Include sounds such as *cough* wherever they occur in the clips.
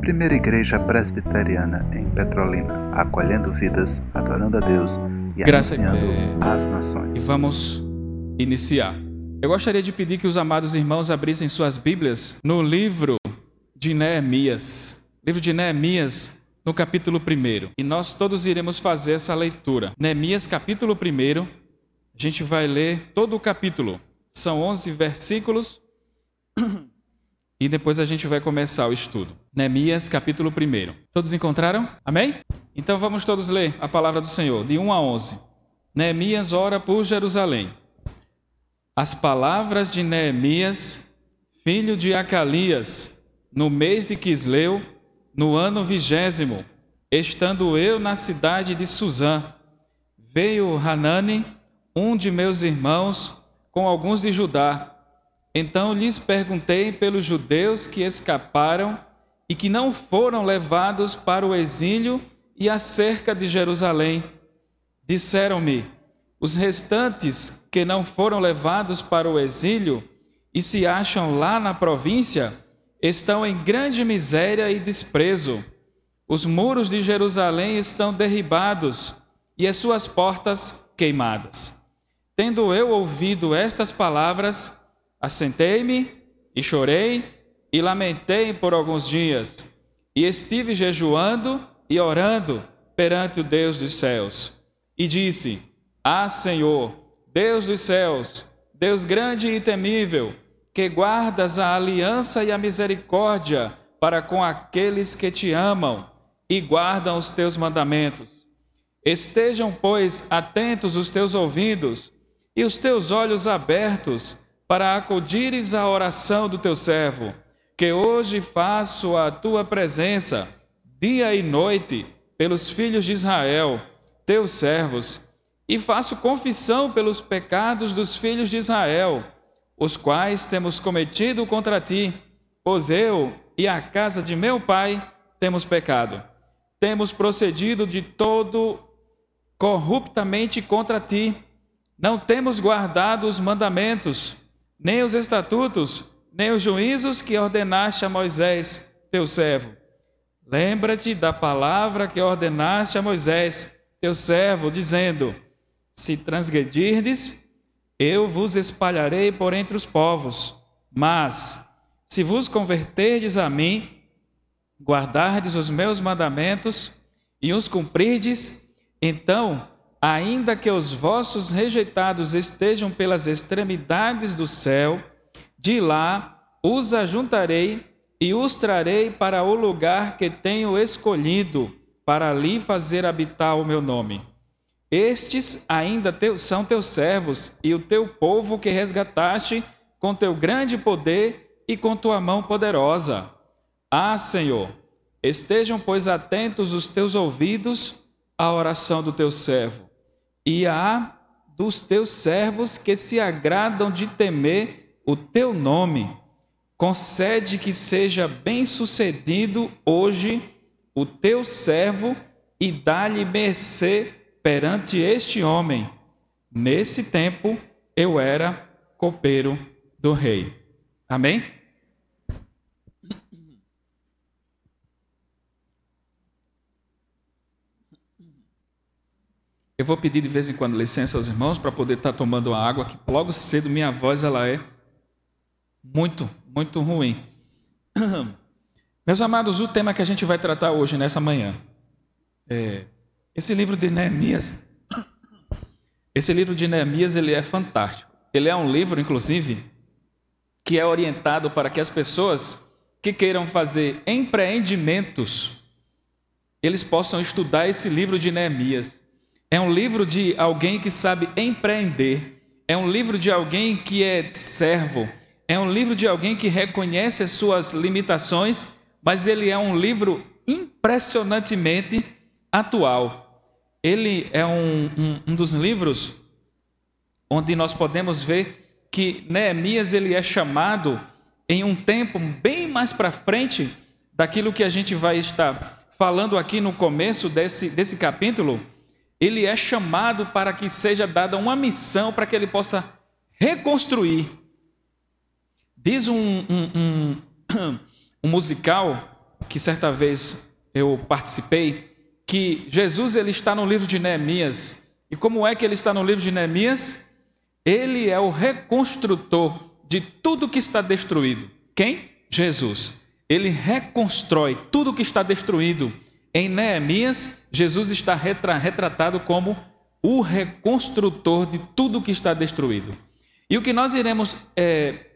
Primeira Igreja Presbiteriana em Petrolina, acolhendo vidas, adorando a Deus e Graça- anunciando as E nações. vamos iniciar. Eu gostaria de pedir que os amados irmãos abrissem suas Bíblias no livro de Neemias. Livro de Neemias, no capítulo 1. E nós todos iremos fazer essa leitura. Neemias, capítulo 1. A gente vai ler todo o capítulo. São 11 versículos. E depois a gente vai começar o estudo. Neemias, capítulo 1. Todos encontraram? Amém? Então vamos todos ler a palavra do Senhor, de 1 a 11. Neemias ora por Jerusalém. As palavras de Neemias, filho de Acalias, no mês de Quisleu, no ano vigésimo, estando eu na cidade de Suzã, veio Hanani, um de meus irmãos, com alguns de Judá. Então lhes perguntei pelos judeus que escaparam e que não foram levados para o exílio e acerca de Jerusalém. Disseram-me: os restantes que não foram levados para o exílio e se acham lá na província estão em grande miséria e desprezo. Os muros de Jerusalém estão derribados e as suas portas queimadas. Tendo eu ouvido estas palavras, assentei-me e chorei e lamentei por alguns dias, e estive jejuando e orando perante o Deus dos céus. E disse: Ah, Senhor, Deus dos céus, Deus grande e temível, que guardas a aliança e a misericórdia para com aqueles que te amam e guardam os teus mandamentos. Estejam, pois, atentos os teus ouvidos e os teus olhos abertos para acudires à oração do teu servo, que hoje faço a tua presença, dia e noite, pelos filhos de Israel, teus servos, e faço confissão pelos pecados dos filhos de Israel, os quais temos cometido contra ti, pois eu e a casa de meu pai temos pecado. Temos procedido de todo corruptamente contra ti. Não temos guardado os mandamentos, nem os estatutos, nem os juízos que ordenaste a Moisés, teu servo. Lembra-te da palavra que ordenaste a Moisés, teu servo, dizendo: Se transgredirdes, eu vos espalharei por entre os povos. Mas, se vos converterdes a mim, guardardes os meus mandamentos e os cumprirdes, então, ainda que os vossos rejeitados estejam pelas extremidades do céu, de lá os ajuntarei e os trarei para o lugar que tenho escolhido, para ali fazer habitar o meu nome. Estes ainda são teus servos e o teu povo que resgataste com teu grande poder e com tua mão poderosa. Ah, Senhor, estejam, pois, atentos os teus ouvidos à oração do teu servo e à dos teus servos que se agradam de temer o teu nome. Concede que seja bem-sucedido hoje o teu servo e dá-lhe mercê perante este homem. Nesse tempo eu era copeiro do rei. Amém? Eu vou pedir de vez em quando licença aos irmãos para poder estar tomando uma água, que logo cedo minha voz ela é muito, muito ruim. *clears throat* Meus amados, o tema que a gente vai tratar hoje, nessa manhã, é esse livro de Neemias. *clears throat* Esse livro de Neemias ele é fantástico. Ele é um livro, inclusive, que é orientado para que as pessoas que queiram fazer empreendimentos, eles possam estudar esse livro de Neemias. É um livro de alguém que sabe empreender. É um livro de alguém que é servo. É um livro de alguém que reconhece as suas limitações, mas ele é um livro impressionantemente atual. Ele é um, um, um dos livros onde nós podemos ver que Neemias ele é chamado em um tempo bem mais para frente daquilo que a gente vai estar falando aqui no começo desse, desse capítulo, ele é chamado para que seja dada uma missão para que ele possa reconstruir. Diz um, um, *clears throat* um musical que certa vez eu participei, que Jesus ele está no livro de Neemias. E como é que ele está no livro de Neemias? Ele é o reconstrutor de tudo que está destruído. Quem? Jesus. Ele reconstrói tudo que está destruído. Em Neemias, Jesus está retratado como o reconstrutor de tudo que está destruído. E o que nós iremos é,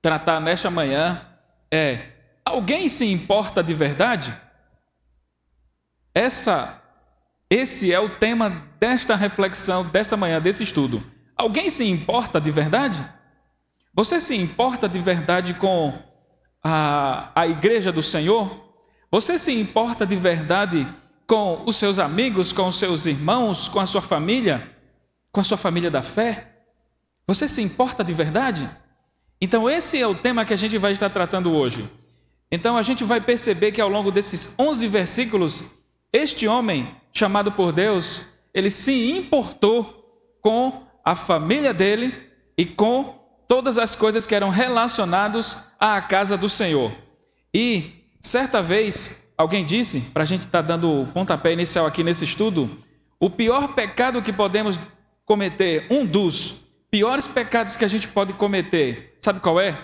tratar nesta manhã é: alguém se importa de verdade? Essa, esse é o tema desta reflexão, desta manhã, desse estudo. Alguém se importa de verdade? Você se importa de verdade com a, a igreja do Senhor? Você se importa de verdade com os seus amigos, com os seus irmãos, com a sua família, com a sua família da fé? Você se importa de verdade? Então, esse é o tema que a gente vai estar tratando hoje. Então, a gente vai perceber que ao longo desses 11 versículos, este homem, chamado por Deus, ele se importou com a família dele e com todas as coisas que eram relacionadas à casa do Senhor. E certa vez, alguém disse, para a gente estar tá dando o pontapé inicial aqui nesse estudo, o pior pecado que podemos cometer, um dos piores pecados que a gente pode cometer, sabe qual é?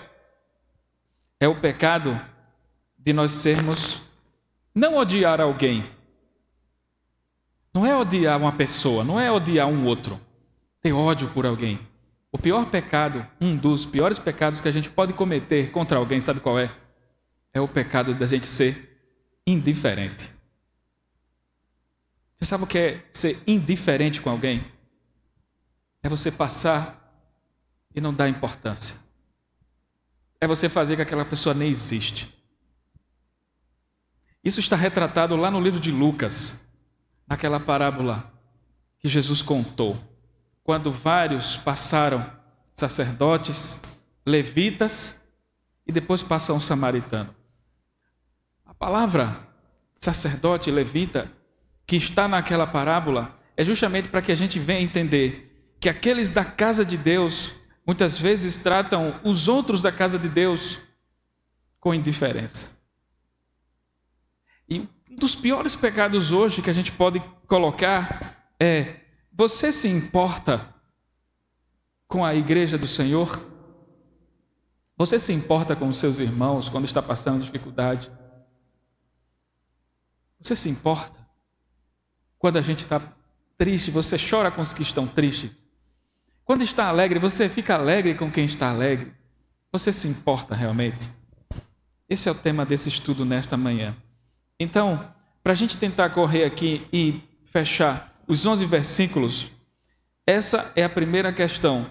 É o pecado de nós sermos, não odiar alguém, não é odiar uma pessoa, não é odiar um outro, ter ódio por alguém. O pior pecado, um dos piores pecados que a gente pode cometer contra alguém, sabe qual é? É o pecado da gente ser indiferente. Você sabe o que é ser indiferente com alguém? É você passar e não dar importância. É você fazer que aquela pessoa nem existe. Isso está retratado lá no livro de Lucas, naquela parábola que Jesus contou, quando vários passaram sacerdotes, levitas e depois passa um samaritano. Palavra sacerdote levita que está naquela parábola é justamente para que a gente venha entender que aqueles da casa de Deus muitas vezes tratam os outros da casa de Deus com indiferença. E um dos piores pecados hoje que a gente pode colocar é: você se importa com a igreja do Senhor? Você se importa com os seus irmãos quando está passando dificuldade? Você se importa? Quando a gente está triste, você chora com os que estão tristes? Quando está alegre, você fica alegre com quem está alegre? Você se importa realmente? Esse é o tema desse estudo nesta manhã. Então, para a gente tentar correr aqui e fechar os 11 versículos, essa é a primeira questão.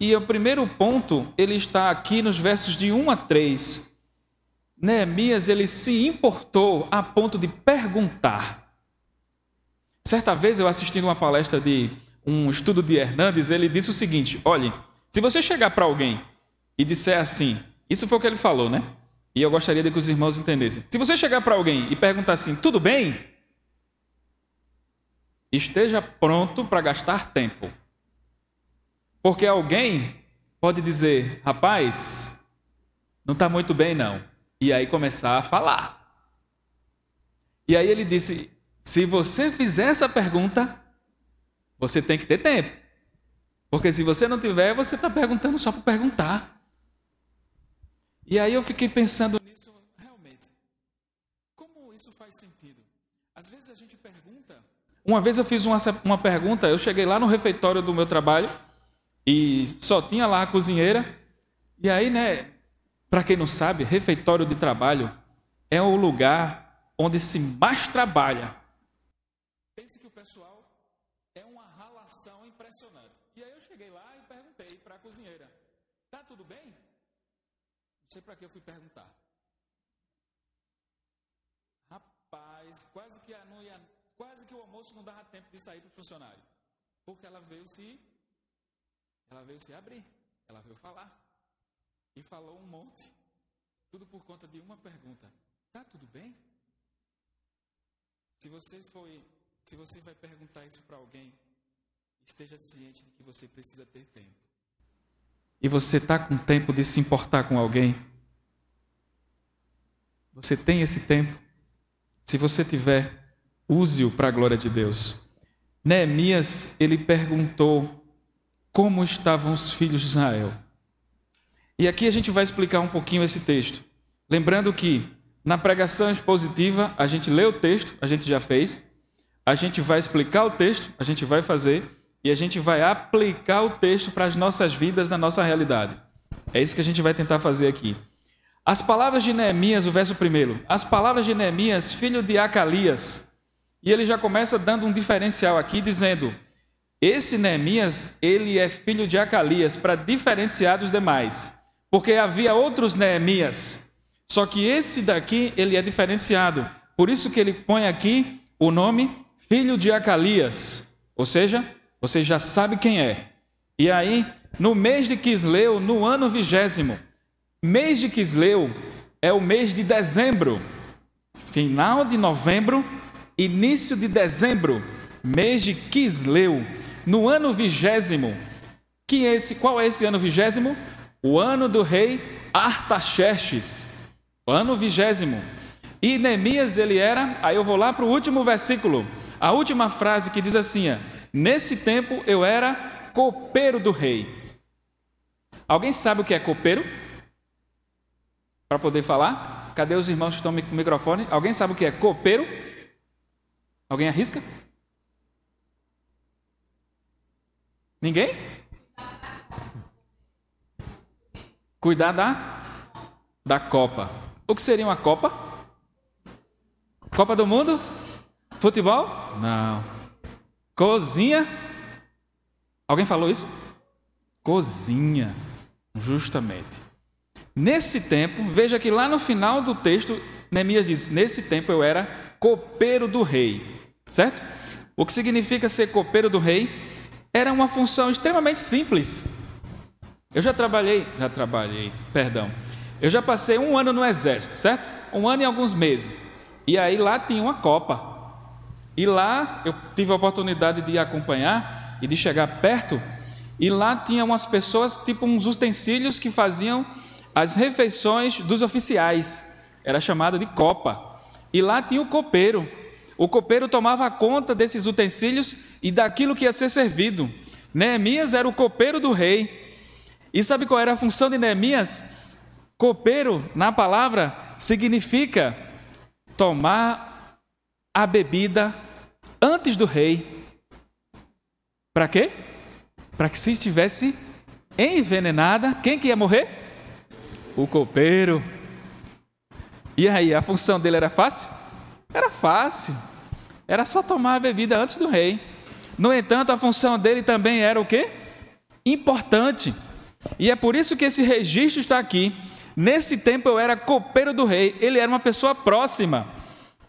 E o primeiro ponto, ele está aqui nos versos de 1 a 3. Neemias, ele se importou a ponto de perguntar. Certa vez eu assisti uma palestra de um estudo de Hernandes, ele disse o seguinte: olhe, se você chegar para alguém e disser assim, isso foi o que ele falou, né? E eu gostaria de que os irmãos entendessem. Se você chegar para alguém e perguntar assim, tudo bem? Esteja pronto para gastar tempo. Porque alguém pode dizer, rapaz, não está muito bem não. E aí começar a falar. E aí ele disse: se você fizer essa pergunta, você tem que ter tempo. Porque se você não tiver, você está perguntando só para perguntar. E aí eu fiquei pensando nisso realmente. Como isso faz sentido? Às vezes a gente pergunta. Uma vez eu fiz uma, uma pergunta, eu cheguei lá no refeitório do meu trabalho e só tinha lá a cozinheira. E aí, né, para quem não sabe, refeitório de trabalho é o lugar onde se mais trabalha. Pense que o pessoal é uma ralação impressionante. E aí eu cheguei lá e perguntei para a cozinheira: "Tá tudo bem?" sei para que eu fui perguntar. Rapaz, quase que, a, não ia, quase que o almoço não dava tempo de sair para o funcionário. Porque ela veio se. Ela veio se abrir. Ela veio falar. E falou um monte. Tudo por conta de uma pergunta. Tá tudo bem? Se você foi. Se você vai perguntar isso para alguém, esteja ciente de que você precisa ter tempo e você está com tempo de se importar com alguém? Você tem esse tempo? Se você tiver, use-o para a glória de Deus. Neemias, ele perguntou como estavam os filhos de Israel. E aqui a gente vai explicar um pouquinho esse texto. Lembrando que na pregação expositiva, a gente lê o texto, a gente já fez, a gente vai explicar o texto, a gente vai fazer, e a gente vai aplicar o texto para as nossas vidas, na nossa realidade. É isso que a gente vai tentar fazer aqui. As palavras de Neemias, o verso primeiro. As palavras de Neemias, filho de Acalias. E ele já começa dando um diferencial aqui, dizendo: Esse Neemias, ele é filho de Acalias, para diferenciar dos demais. Porque havia outros Neemias. Só que esse daqui, ele é diferenciado. Por isso que ele põe aqui o nome filho de Acalias. Ou seja, você já sabe quem é. E aí, no mês de Quisleu, no ano vigésimo, mês de Quisleu é o mês de dezembro, final de novembro, início de dezembro, mês de Quisleu, no ano vigésimo. Que é esse, qual é esse ano vigésimo? O ano do rei Artaxerxes, ano vigésimo. E Neemias ele era, aí eu vou lá para o último versículo, a última frase que diz assim: Nesse tempo eu era copeiro do rei. Alguém sabe o que é copeiro? Para poder falar? Cadê os irmãos que estão com o microfone? Alguém sabe o que é copeiro? Alguém arrisca? Ninguém? Cuidar da, da Copa. O que seria uma Copa? Copa do Mundo? Futebol? Não. Cozinha. Alguém falou isso? Cozinha, justamente. Nesse tempo, veja que lá no final do texto, Neemias diz: Nesse tempo eu era copeiro do rei, certo? O que significa ser copeiro do rei? Era uma função extremamente simples. Eu já trabalhei, já trabalhei, perdão. Eu já passei um ano no exército, certo? Um ano e alguns meses. E aí lá tinha uma copa. E lá eu tive a oportunidade de acompanhar e de chegar perto, e lá tinha umas pessoas, tipo uns utensílios que faziam as refeições dos oficiais. Era chamado de copa. E lá tinha o copeiro. O copeiro tomava conta desses utensílios e daquilo que ia ser servido. Neemias era o copeiro do rei. E sabe qual era a função de Neemias? Copeiro, na palavra, significa tomar a bebida antes do rei. Para quê? Para que se estivesse envenenada, quem que ia morrer? O copeiro. E aí, a função dele era fácil? Era fácil. Era só tomar a bebida antes do rei. No entanto, a função dele também era o quê? Importante. E é por isso que esse registro está aqui. Nesse tempo eu era copeiro do rei. Ele era uma pessoa próxima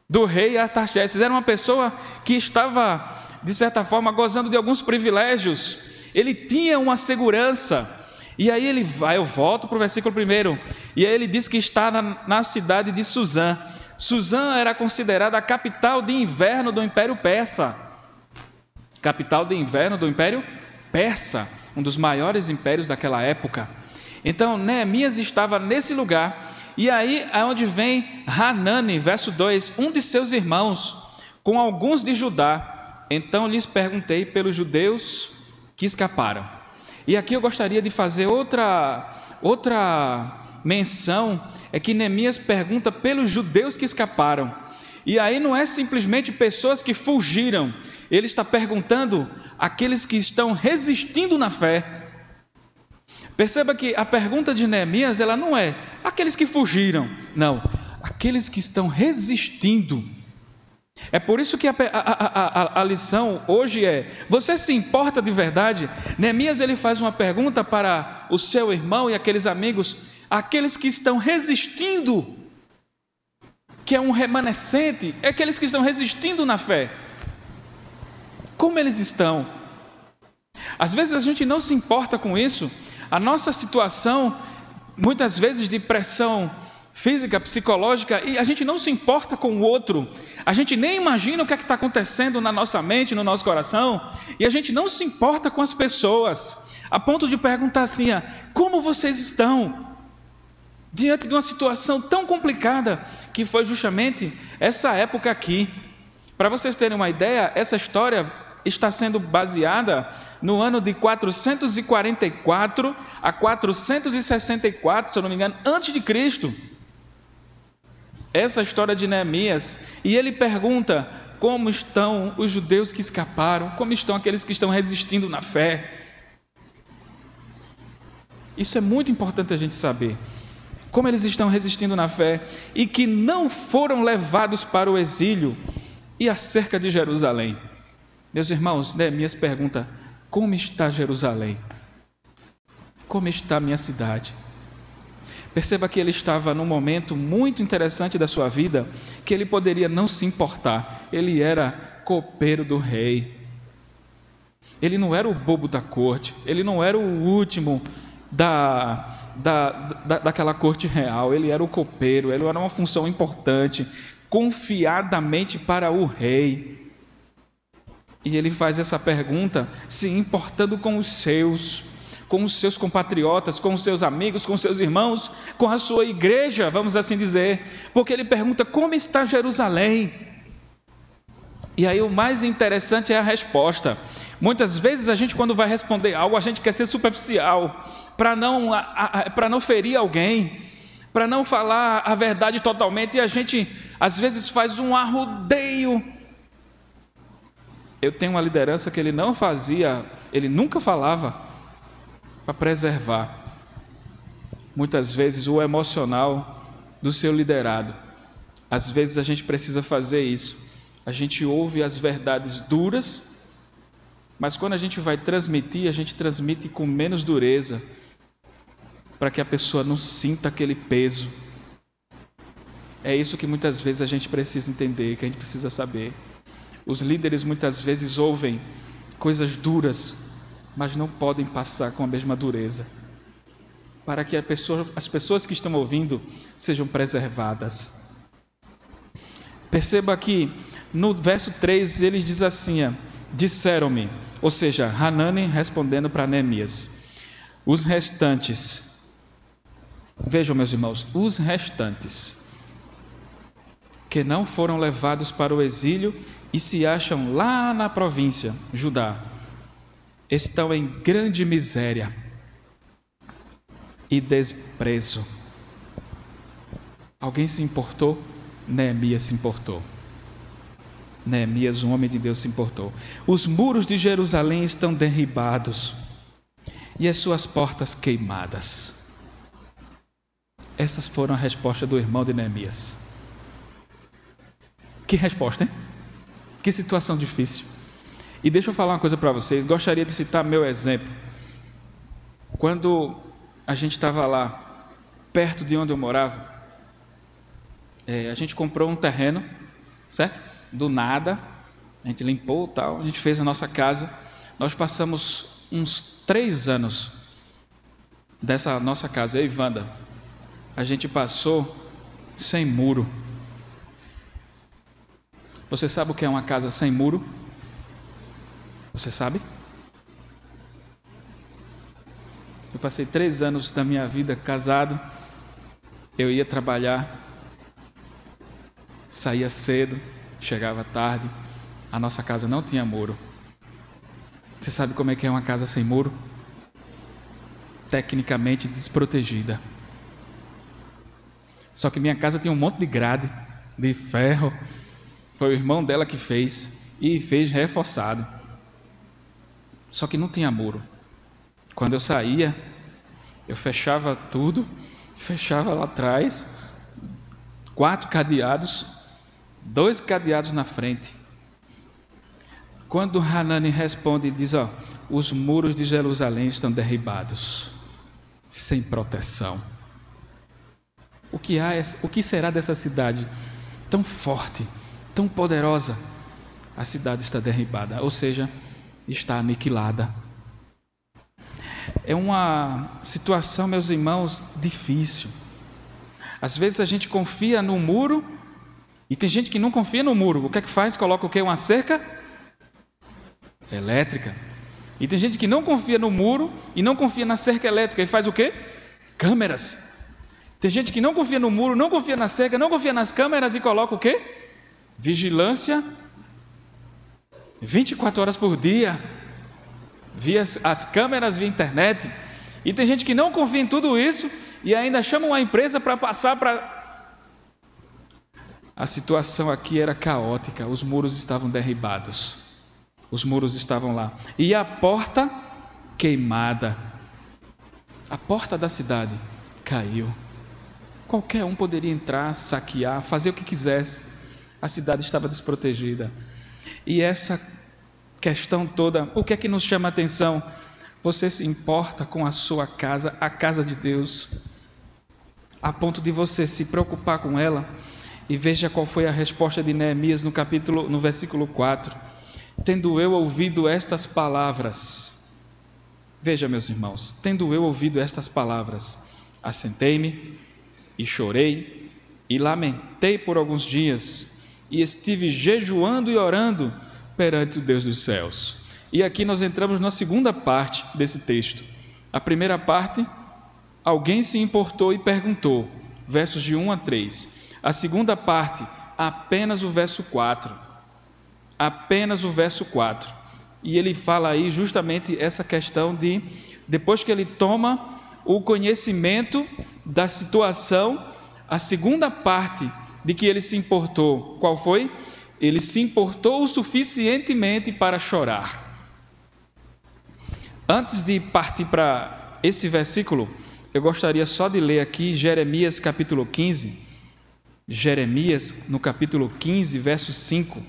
do rei Artaxerxes. Era uma pessoa que estava, de certa forma, gozando de alguns privilégios. Ele tinha uma segurança. E aí ele vai, eu volto para o versículo primeiro. E aí ele diz que está na, na cidade de Suzã. Suzã era considerada a capital de inverno do Império Persa. Capital de inverno do Império Persa, um dos maiores impérios daquela época. Então, Neemias estava nesse lugar e aí é onde vem Hanani, verso 2, um de seus irmãos, com alguns de Judá. Então lhes perguntei pelos judeus que escaparam. E aqui eu gostaria de fazer outra outra menção, é que Neemias pergunta pelos judeus que escaparam. E aí não é simplesmente pessoas que fugiram, ele está perguntando aqueles que estão resistindo na fé. Perceba que a pergunta de Neemias, ela não é aqueles que fugiram, não, aqueles que estão resistindo. É por isso que a, a, a, a, lição hoje é: você se importa de verdade? Neemias ele faz uma pergunta para o seu irmão e aqueles amigos, aqueles que estão resistindo, que é um remanescente, é aqueles que estão resistindo na fé. Como eles estão? Às vezes a gente não se importa com isso, a nossa situação, muitas vezes de pressão física, psicológica, e a gente não se importa com o outro, a gente nem imagina o que é está acontecendo na nossa mente, no nosso coração, e a gente não se importa com as pessoas, a ponto de perguntar assim: como vocês estão? diante de uma situação tão complicada que foi justamente essa época aqui. Para vocês terem uma ideia, essa história está sendo baseada no ano de 444 a 464, se eu não me engano, antes de Cristo. Essa história de Neemias, e ele pergunta como estão os judeus que escaparam, como estão aqueles que estão resistindo na fé. Isso é muito importante a gente saber. Como eles estão resistindo na fé e que não foram levados para o exílio e acerca de Jerusalém. Meus irmãos, Neemias pergunta: como está Jerusalém? Como está minha cidade? Perceba que ele estava num momento muito interessante da sua vida, que ele poderia não se importar. Ele era copeiro do rei. Ele não era o bobo da corte, ele não era o último da, da, da, daquela corte real, ele era o copeiro, ele era uma função importante, confiadamente para o rei. E ele faz essa pergunta se importando com os seus, com os seus compatriotas, com os seus amigos, com os seus irmãos, com a sua igreja, vamos assim dizer, porque ele pergunta: como está Jerusalém? E aí o mais interessante é a resposta. Muitas vezes a gente, quando vai responder algo, a gente quer ser superficial para não, para não ferir alguém, para não falar a verdade totalmente, e a gente às vezes faz um arrodeio. Eu tenho uma liderança que ele não fazia, ele nunca falava para preservar. Muitas vezes o emocional do seu liderado. Às vezes a gente precisa fazer isso. A gente ouve as verdades duras, mas quando a gente vai transmitir, a gente transmite com menos dureza, para que a pessoa não sinta aquele peso. É isso que muitas vezes a gente precisa entender, que a gente precisa saber. Os líderes muitas vezes ouvem coisas duras, mas não podem passar com a mesma dureza, para que pessoa, as pessoas que estão ouvindo sejam preservadas. Perceba que no verso 3 ele diz assim: Disseram-me, ou seja, Hanani respondendo para Neemias, os restantes Vejam, meus irmãos, os restantes que não foram levados para o exílio e se acham lá na província, Judá, estão em grande miséria e desprezo. Alguém se importou? Neemias se importou. Neemias, um homem de Deus, se importou. Os muros de Jerusalém estão derribados e as suas portas queimadas. Essas foram a resposta do irmão de Neemias. Que resposta, hein? Que situação difícil. E deixa eu falar uma coisa para vocês. Gostaria de citar meu exemplo. Quando a gente estava lá, perto de onde eu morava, é, a gente comprou um terreno, certo? Do nada. A gente limpou tal, a gente fez a nossa casa. Nós passamos uns três anos dessa nossa casa, eu e Wanda, a gente passou sem muro. Você sabe o que é uma casa sem muro? Você sabe? Eu passei três anos da minha vida casado. Eu ia trabalhar, saía cedo, chegava tarde. A nossa casa não tinha muro. Você sabe como é que é uma casa sem muro? Tecnicamente desprotegida. Só que minha casa tinha um monte de grade, de ferro. Foi o irmão dela que fez e fez reforçado. Só que não tinha muro. Quando eu saía, eu fechava tudo, fechava lá atrás, quatro cadeados, dois cadeados na frente. Quando Hanani responde, ele diz: ó, os muros de Jerusalém estão derribados, sem proteção. O que, há, o que será dessa cidade tão forte, tão poderosa? A cidade está derribada, ou seja, está aniquilada. É uma situação, meus irmãos, difícil. Às vezes a gente confia no muro e tem gente que não confia no muro. O que é que faz? Coloca o quê? Uma cerca elétrica. E tem gente que não confia no muro e não confia na cerca elétrica e faz o quê? Câmeras. Tem gente que não confia no muro, não confia na cerca, não confia nas câmeras e coloca o quê? Vigilância 24 horas por dia, via as câmeras, via internet. E tem gente que não confia em tudo isso e ainda chama uma empresa para passar para. A situação aqui era caótica, os muros estavam derribados, os muros estavam lá, e a porta queimada, a porta da cidade caiu. Qualquer um poderia entrar, saquear, fazer o que quisesse, a cidade estava desprotegida. E essa questão toda, o que é que nos chama a atenção? Você se importa com a sua casa, a casa de Deus, a ponto de você se preocupar com ela? E veja qual foi a resposta de Neemias no capítulo, no versículo 4. Tendo eu ouvido estas palavras, veja, meus irmãos, tendo eu ouvido estas palavras, assentei-me e chorei e lamentei por alguns dias e estive jejuando e orando perante o Deus dos céus. E aqui nós entramos na segunda parte desse texto. A primeira parte, alguém se importou e perguntou, versos de 1 a 3. A segunda parte, apenas o verso 4. Apenas o verso 4. E ele fala aí justamente essa questão de, depois que ele toma o conhecimento da situação, a segunda parte de que ele se importou. Qual foi? Ele se importou o suficientemente para chorar. Antes de partir para esse versículo, eu gostaria só de ler aqui Jeremias capítulo 15. Jeremias, no capítulo 15, verso 5.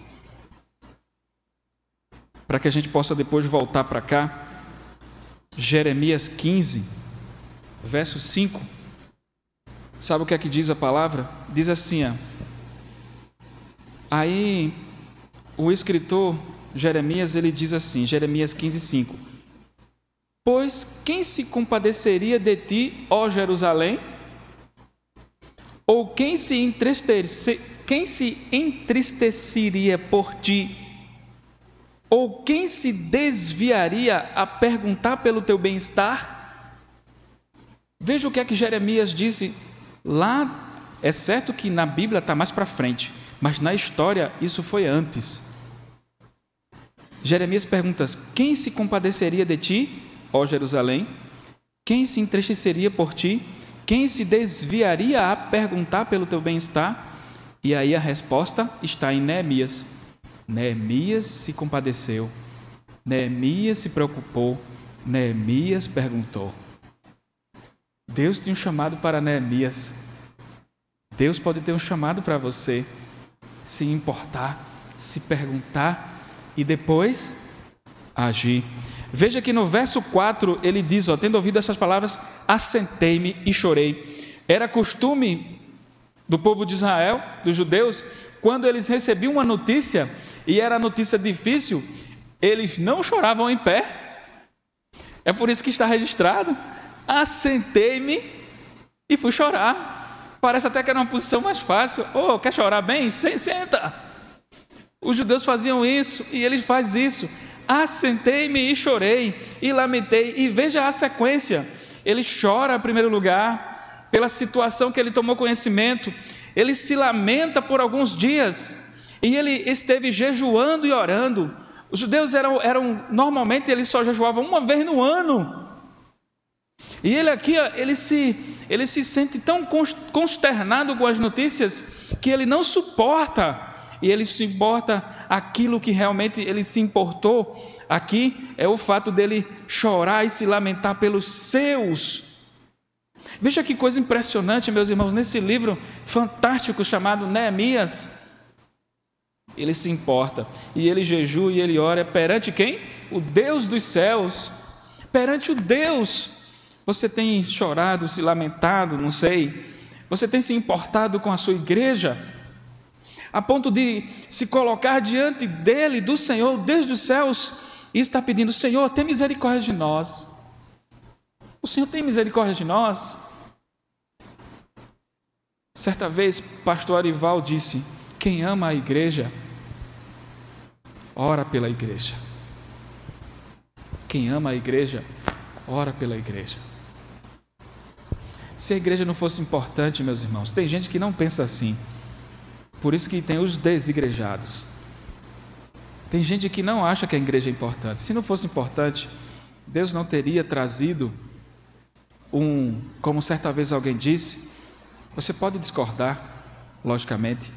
Para que a gente possa depois voltar para cá. Jeremias 15, verso 5. Sabe o que é que diz a palavra? Diz assim: ó, aí o escritor Jeremias ele diz assim, Jeremias 15, 5: Pois quem se compadeceria de ti, ó Jerusalém? Ou quem se, entristece, quem se entristeceria por ti? Ou quem se desviaria a perguntar pelo teu bem-estar? Veja o que é que Jeremias disse Lá, é certo que na Bíblia está mais para frente, mas na história isso foi antes. Jeremias pergunta: Quem se compadeceria de ti, ó Jerusalém? Quem se entristeceria por ti? Quem se desviaria a perguntar pelo teu bem-estar? E aí a resposta está em Neemias. Neemias se compadeceu, Neemias se preocupou, Neemias perguntou. Deus tem um chamado para Neemias. Deus pode ter um chamado para você. Se importar, se perguntar e depois agir. Veja que no verso 4 ele diz: ó, tendo ouvido essas palavras, assentei-me e chorei. Era costume do povo de Israel, dos judeus, quando eles recebiam uma notícia e era notícia difícil, eles não choravam em pé. É por isso que está registrado assentei-me e fui chorar. Parece até que era uma posição mais fácil. Oh, quer chorar bem? Senta. Os judeus faziam isso e ele faz isso. Assentei-me e chorei e lamentei. E veja a sequência. Ele chora em primeiro lugar pela situação que ele tomou conhecimento. Ele se lamenta por alguns dias e ele esteve jejuando e orando. Os judeus eram, eram normalmente eles só jejuavam uma vez no ano. E ele aqui, ele se, ele se sente tão consternado com as notícias que ele não suporta. E ele se importa aquilo que realmente ele se importou aqui é o fato dele chorar e se lamentar pelos seus. Veja que coisa impressionante, meus irmãos, nesse livro fantástico chamado Neemias. Ele se importa e ele jejua e ele ora perante quem? O Deus dos céus, perante o Deus você tem chorado, se lamentado, não sei. Você tem se importado com a sua igreja, a ponto de se colocar diante dele, do Senhor, desde os céus, e está pedindo: Senhor, tem misericórdia de nós. O Senhor tem misericórdia de nós. Certa vez, pastor Arival disse: Quem ama a igreja, ora pela igreja. Quem ama a igreja, ora pela igreja. Se a igreja não fosse importante, meus irmãos. Tem gente que não pensa assim. Por isso que tem os desigrejados. Tem gente que não acha que a igreja é importante. Se não fosse importante, Deus não teria trazido um, como certa vez alguém disse, você pode discordar, logicamente,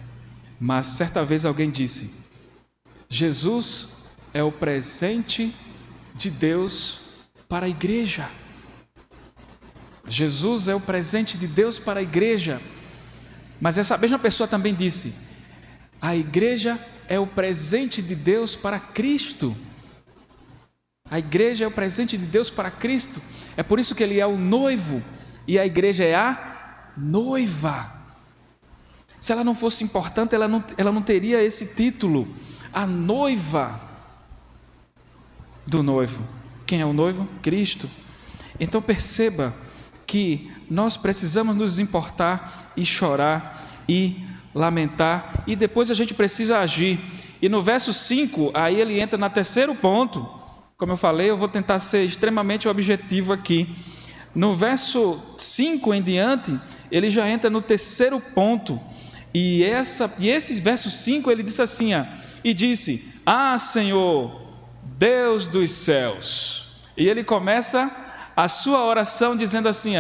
mas certa vez alguém disse: Jesus é o presente de Deus para a igreja. Jesus é o presente de Deus para a igreja. Mas essa mesma pessoa também disse: a igreja é o presente de Deus para Cristo. A igreja é o presente de Deus para Cristo. É por isso que ele é o noivo e a igreja é a noiva. Se ela não fosse importante, ela não, ela não teria esse título, a noiva do noivo. Quem é o noivo? Cristo. Então perceba que nós precisamos nos importar e chorar e lamentar e depois a gente precisa agir. E no verso 5, aí ele entra no terceiro ponto. Como eu falei, eu vou tentar ser extremamente objetivo aqui. No verso 5 em diante, ele já entra no terceiro ponto. E, essa, e esse verso 5 ele disse assim: ó, e disse: Ah, Senhor, Deus dos céus. E ele começa a sua oração dizendo assim: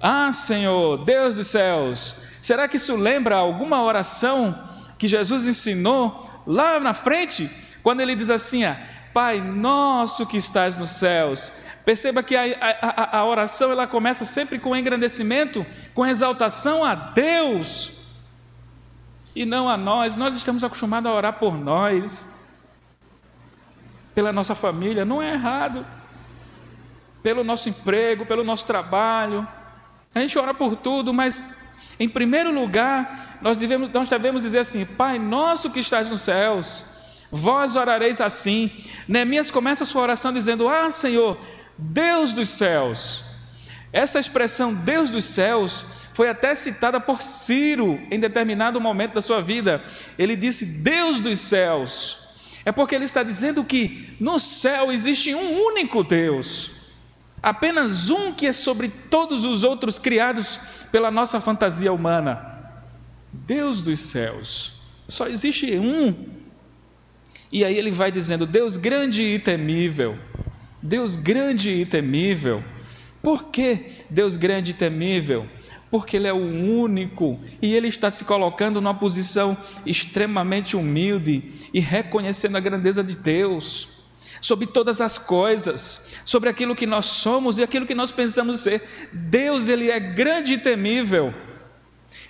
Ah, Senhor, Deus dos céus. Será que isso lembra alguma oração que Jesus ensinou lá na frente, quando ele diz assim: Pai nosso que estás nos céus. Perceba que a, a, a oração ela começa sempre com engrandecimento, com exaltação a Deus e não a nós. Nós estamos acostumados a orar por nós, pela nossa família, não é errado pelo nosso emprego, pelo nosso trabalho. A gente ora por tudo, mas em primeiro lugar, nós devemos, nós devemos dizer assim: Pai nosso que estás nos céus, vós orareis assim. Neemias começa a sua oração dizendo: Ah, Senhor, Deus dos céus. Essa expressão Deus dos céus foi até citada por Ciro em determinado momento da sua vida. Ele disse Deus dos céus. É porque ele está dizendo que no céu existe um único Deus apenas um que é sobre todos os outros criados pela nossa fantasia humana. Deus dos céus. Só existe um. E aí ele vai dizendo: Deus grande e temível. Deus grande e temível. Por que Deus grande e temível? Porque Ele é o único e Ele está se colocando numa posição extremamente humilde e reconhecendo a grandeza de Deus sobre todas as coisas, sobre aquilo que nós somos e aquilo que nós pensamos ser. Deus, ele é grande e temível.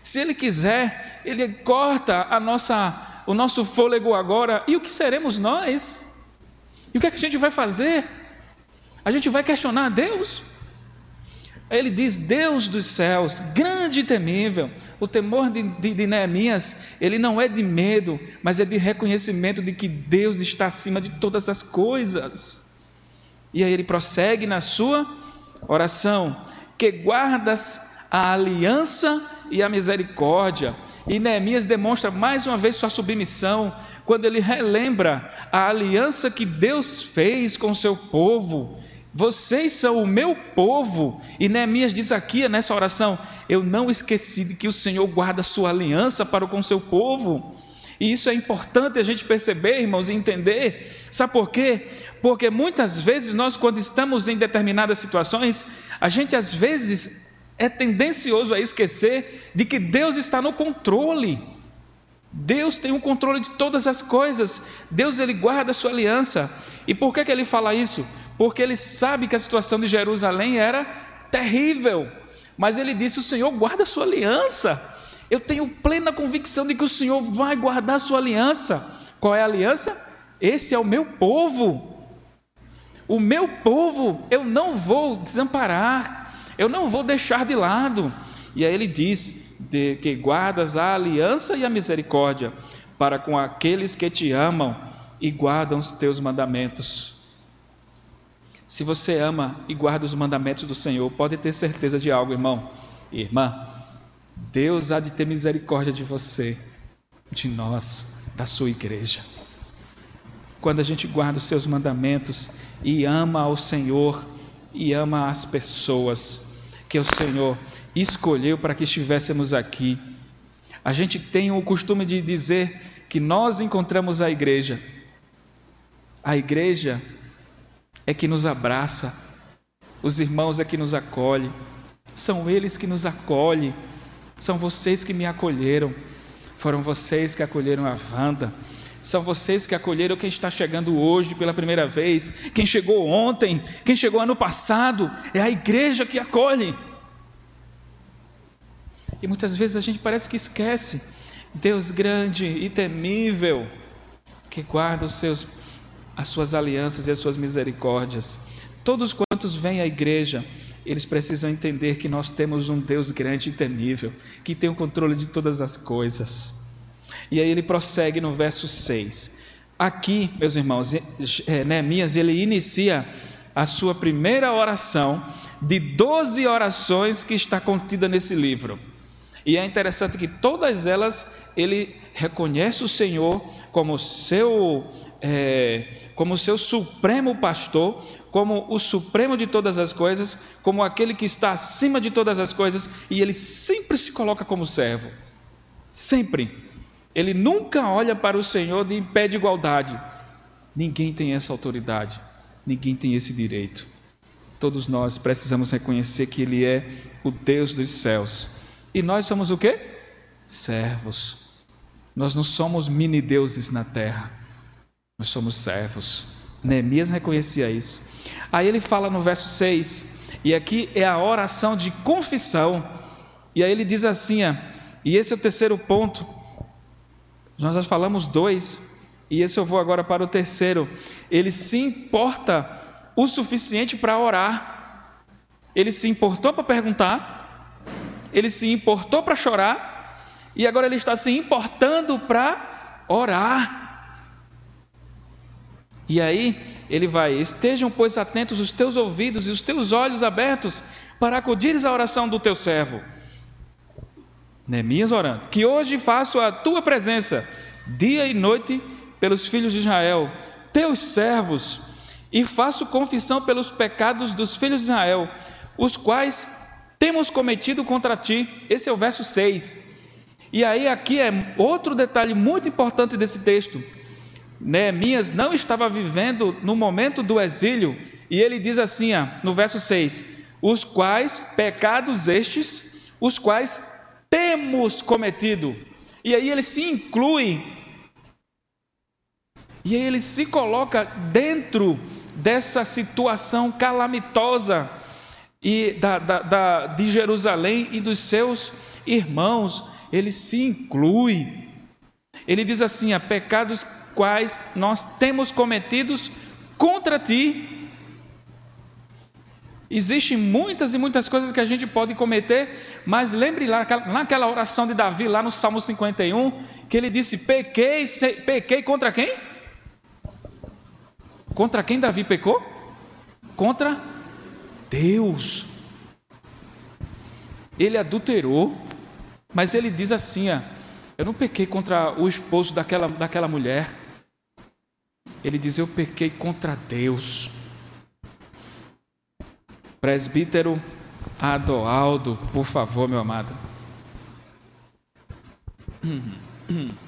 Se ele quiser, ele corta a nossa o nosso fôlego agora, e o que seremos nós? E o que, é que a gente vai fazer? A gente vai questionar Deus? Ele diz: Deus dos céus, grande e temível. O temor de, de, de, Neemias, ele não é de medo, mas é de reconhecimento de que Deus está acima de todas as coisas. E aí ele prossegue na sua oração: que guardas a aliança e a misericórdia. E Neemias demonstra mais uma vez sua submissão, quando ele relembra a aliança que Deus fez com seu povo vocês são o meu povo. E Neemias diz aqui nessa oração: Eu não esqueci de que o Senhor guarda sua aliança para com o seu povo. E isso é importante a gente perceber, irmãos, e entender. Sabe por quê? Porque muitas vezes nós, quando estamos em determinadas situações, a gente às vezes é tendencioso a esquecer de que Deus está no controle. Deus tem o controle de todas as coisas. Deus ele guarda a sua aliança. E por que, que ele fala isso? Porque ele sabe que a situação de Jerusalém era terrível. Mas ele disse: O Senhor guarda a sua aliança. Eu tenho plena convicção de que o Senhor vai guardar a sua aliança. Qual é a aliança? Esse é o meu povo. O meu povo eu não vou desamparar, eu não vou deixar de lado. E aí ele diz de que guardas a aliança e a misericórdia para com aqueles que te amam e guardam os teus mandamentos. Se você ama e guarda os mandamentos do Senhor, pode ter certeza de algo, irmão. Irmã, Deus há de ter misericórdia de você, de nós, da sua igreja. Quando a gente guarda os seus mandamentos e ama ao Senhor e ama as pessoas, que o Senhor escolheu para que estivéssemos aqui. A gente tem o costume de dizer que nós encontramos a igreja. A igreja é que nos abraça, os irmãos é que nos acolhe, são eles que nos acolhem, são vocês que me acolheram, foram vocês que acolheram a Wanda, são vocês que acolheram quem está chegando hoje pela primeira vez, quem chegou ontem, quem chegou ano passado, é a igreja que acolhe. E muitas vezes a gente parece que esquece Deus grande e temível, que guarda os seus, as suas alianças e as suas misericórdias. Todos quantos vêm à igreja, eles precisam entender que nós temos um Deus grande e temível, que tem o controle de todas as coisas. E aí ele prossegue no verso 6. Aqui, meus irmãos, é, Neemias, ele inicia a sua primeira oração de 12 orações que está contida nesse livro. E é interessante que todas elas ele reconhece o Senhor como seu, é, como seu supremo pastor, como o supremo de todas as coisas, como aquele que está acima de todas as coisas, e ele sempre se coloca como servo. Sempre. Ele nunca olha para o Senhor de pé de igualdade. Ninguém tem essa autoridade, ninguém tem esse direito. Todos nós precisamos reconhecer que Ele é o Deus dos céus. E nós somos o quê? Servos. Nós não somos mini deuses na terra. Nós somos servos. Neemias reconhecia isso. Aí ele fala no verso 6, e aqui é a oração de confissão. E aí ele diz assim, e esse é o terceiro ponto nós já falamos dois, e esse eu vou agora para o terceiro. Ele se importa o suficiente para orar. Ele se importou para perguntar, ele se importou para chorar, e agora ele está se importando para orar. E aí ele vai: Estejam, pois, atentos os teus ouvidos e os teus olhos abertos para acudires à oração do teu servo Neemias orando, que hoje faço a tua presença, dia e noite, pelos filhos de Israel, teus servos, e faço confissão pelos pecados dos filhos de Israel, os quais temos cometido contra ti. Esse é o verso 6. E aí, aqui é outro detalhe muito importante desse texto. Neemias não estava vivendo no momento do exílio, e ele diz assim, no verso 6: Os quais pecados estes, os quais temos cometido. E aí ele se inclui, e aí ele se coloca dentro dessa situação calamitosa e da, da, da, de Jerusalém e dos seus irmãos. Ele se inclui. Ele diz assim: a pecados quais nós temos cometidos contra ti Existem muitas e muitas coisas que a gente pode cometer, mas lembre lá naquela oração de Davi, lá no Salmo 51, que ele disse: Pequei, pequei contra quem? Contra quem Davi pecou? Contra Deus. Ele adulterou, mas ele diz assim: ó, Eu não pequei contra o esposo daquela, daquela mulher. Ele diz: Eu pequei contra Deus. Presbítero Adoaldo, por favor, meu amado. *clears throat*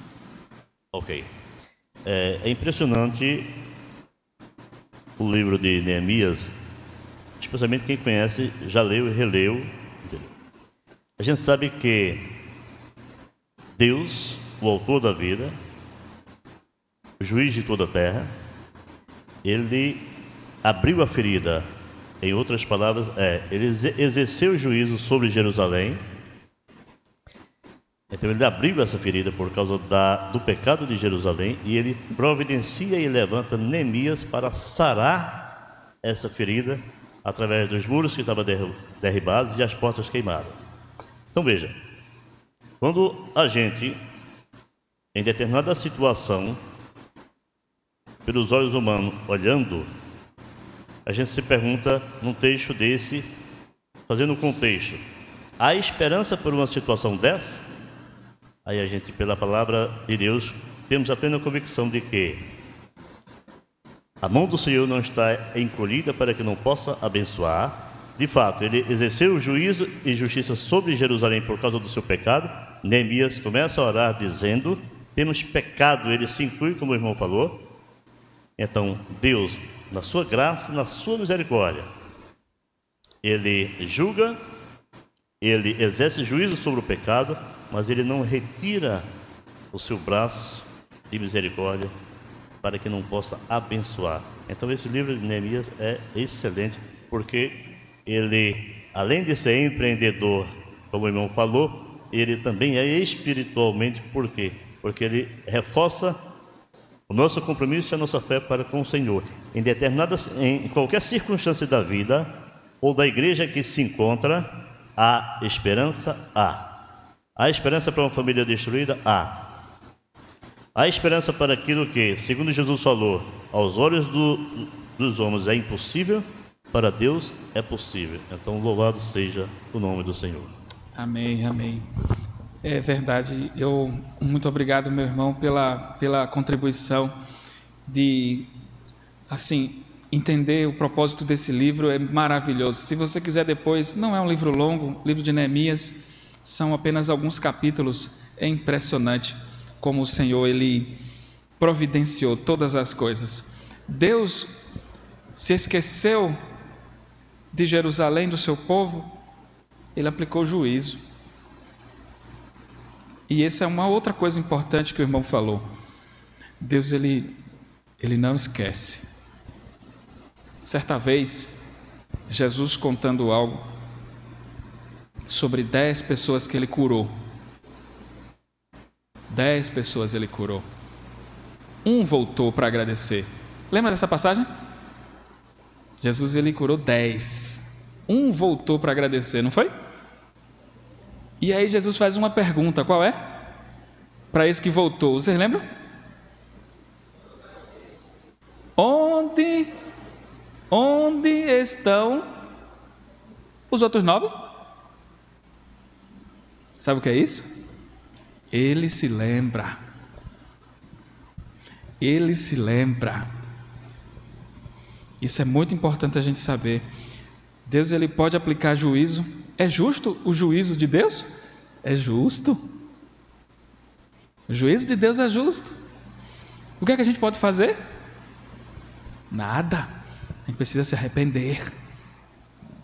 Ok. É, é impressionante o livro de Neemias, especialmente quem conhece, já leu e releu. A gente sabe que Deus, o autor da vida, juiz de toda a terra, ele abriu a ferida em outras palavras, é, ele exerceu juízo sobre Jerusalém. Então ele abriu essa ferida por causa da, do pecado de Jerusalém e ele providencia e levanta Neemias para sarar essa ferida através dos muros que estavam derribados e as portas queimadas. Então veja, quando a gente, em determinada situação, pelos olhos humanos, olhando a gente se pergunta num texto desse, fazendo um contexto: há esperança por uma situação dessa? Aí a gente, pela palavra de Deus, temos a plena convicção de que a mão do Senhor não está encolhida para que não possa abençoar, de fato, ele exerceu juízo e justiça sobre Jerusalém por causa do seu pecado. Neemias começa a orar dizendo: temos pecado, ele se inclui, como o irmão falou. Então, Deus, na sua graça, na sua misericórdia, ele julga, ele exerce juízo sobre o pecado, mas ele não retira o seu braço de misericórdia para que não possa abençoar. Então, esse livro de Neemias é excelente, porque ele, além de ser empreendedor, como o irmão falou, ele também é espiritualmente, por quê? Porque ele reforça o nosso compromisso e a nossa fé para com o Senhor. Em determinadas, em qualquer circunstância da vida ou da igreja que se encontra, há esperança, há. Há esperança para uma família destruída? Há. Há esperança para aquilo que, segundo Jesus falou, aos olhos do, dos homens é impossível, para Deus é possível. Então, louvado seja o nome do Senhor. Amém, amém. É verdade. Eu muito obrigado, meu irmão, pela pela contribuição de assim entender o propósito desse livro é maravilhoso. Se você quiser depois, não é um livro longo, livro de Neemias, são apenas alguns capítulos. É impressionante como o Senhor ele providenciou todas as coisas. Deus se esqueceu de Jerusalém, do seu povo, ele aplicou juízo. E essa é uma outra coisa importante que o irmão falou. Deus ele ele não esquece. Certa vez, Jesus contando algo sobre dez pessoas que ele curou. Dez pessoas ele curou. Um voltou para agradecer. Lembra dessa passagem? Jesus ele curou dez. Um voltou para agradecer, não foi? E aí Jesus faz uma pergunta, qual é? Para esse que voltou, vocês lembram? Onde, onde estão os outros nove? Sabe o que é isso? Ele se lembra. Ele se lembra. Isso é muito importante a gente saber. Deus ele pode aplicar juízo. É justo o juízo de Deus? É justo. O juízo de Deus é justo. O que é que a gente pode fazer? Nada. A gente precisa se arrepender.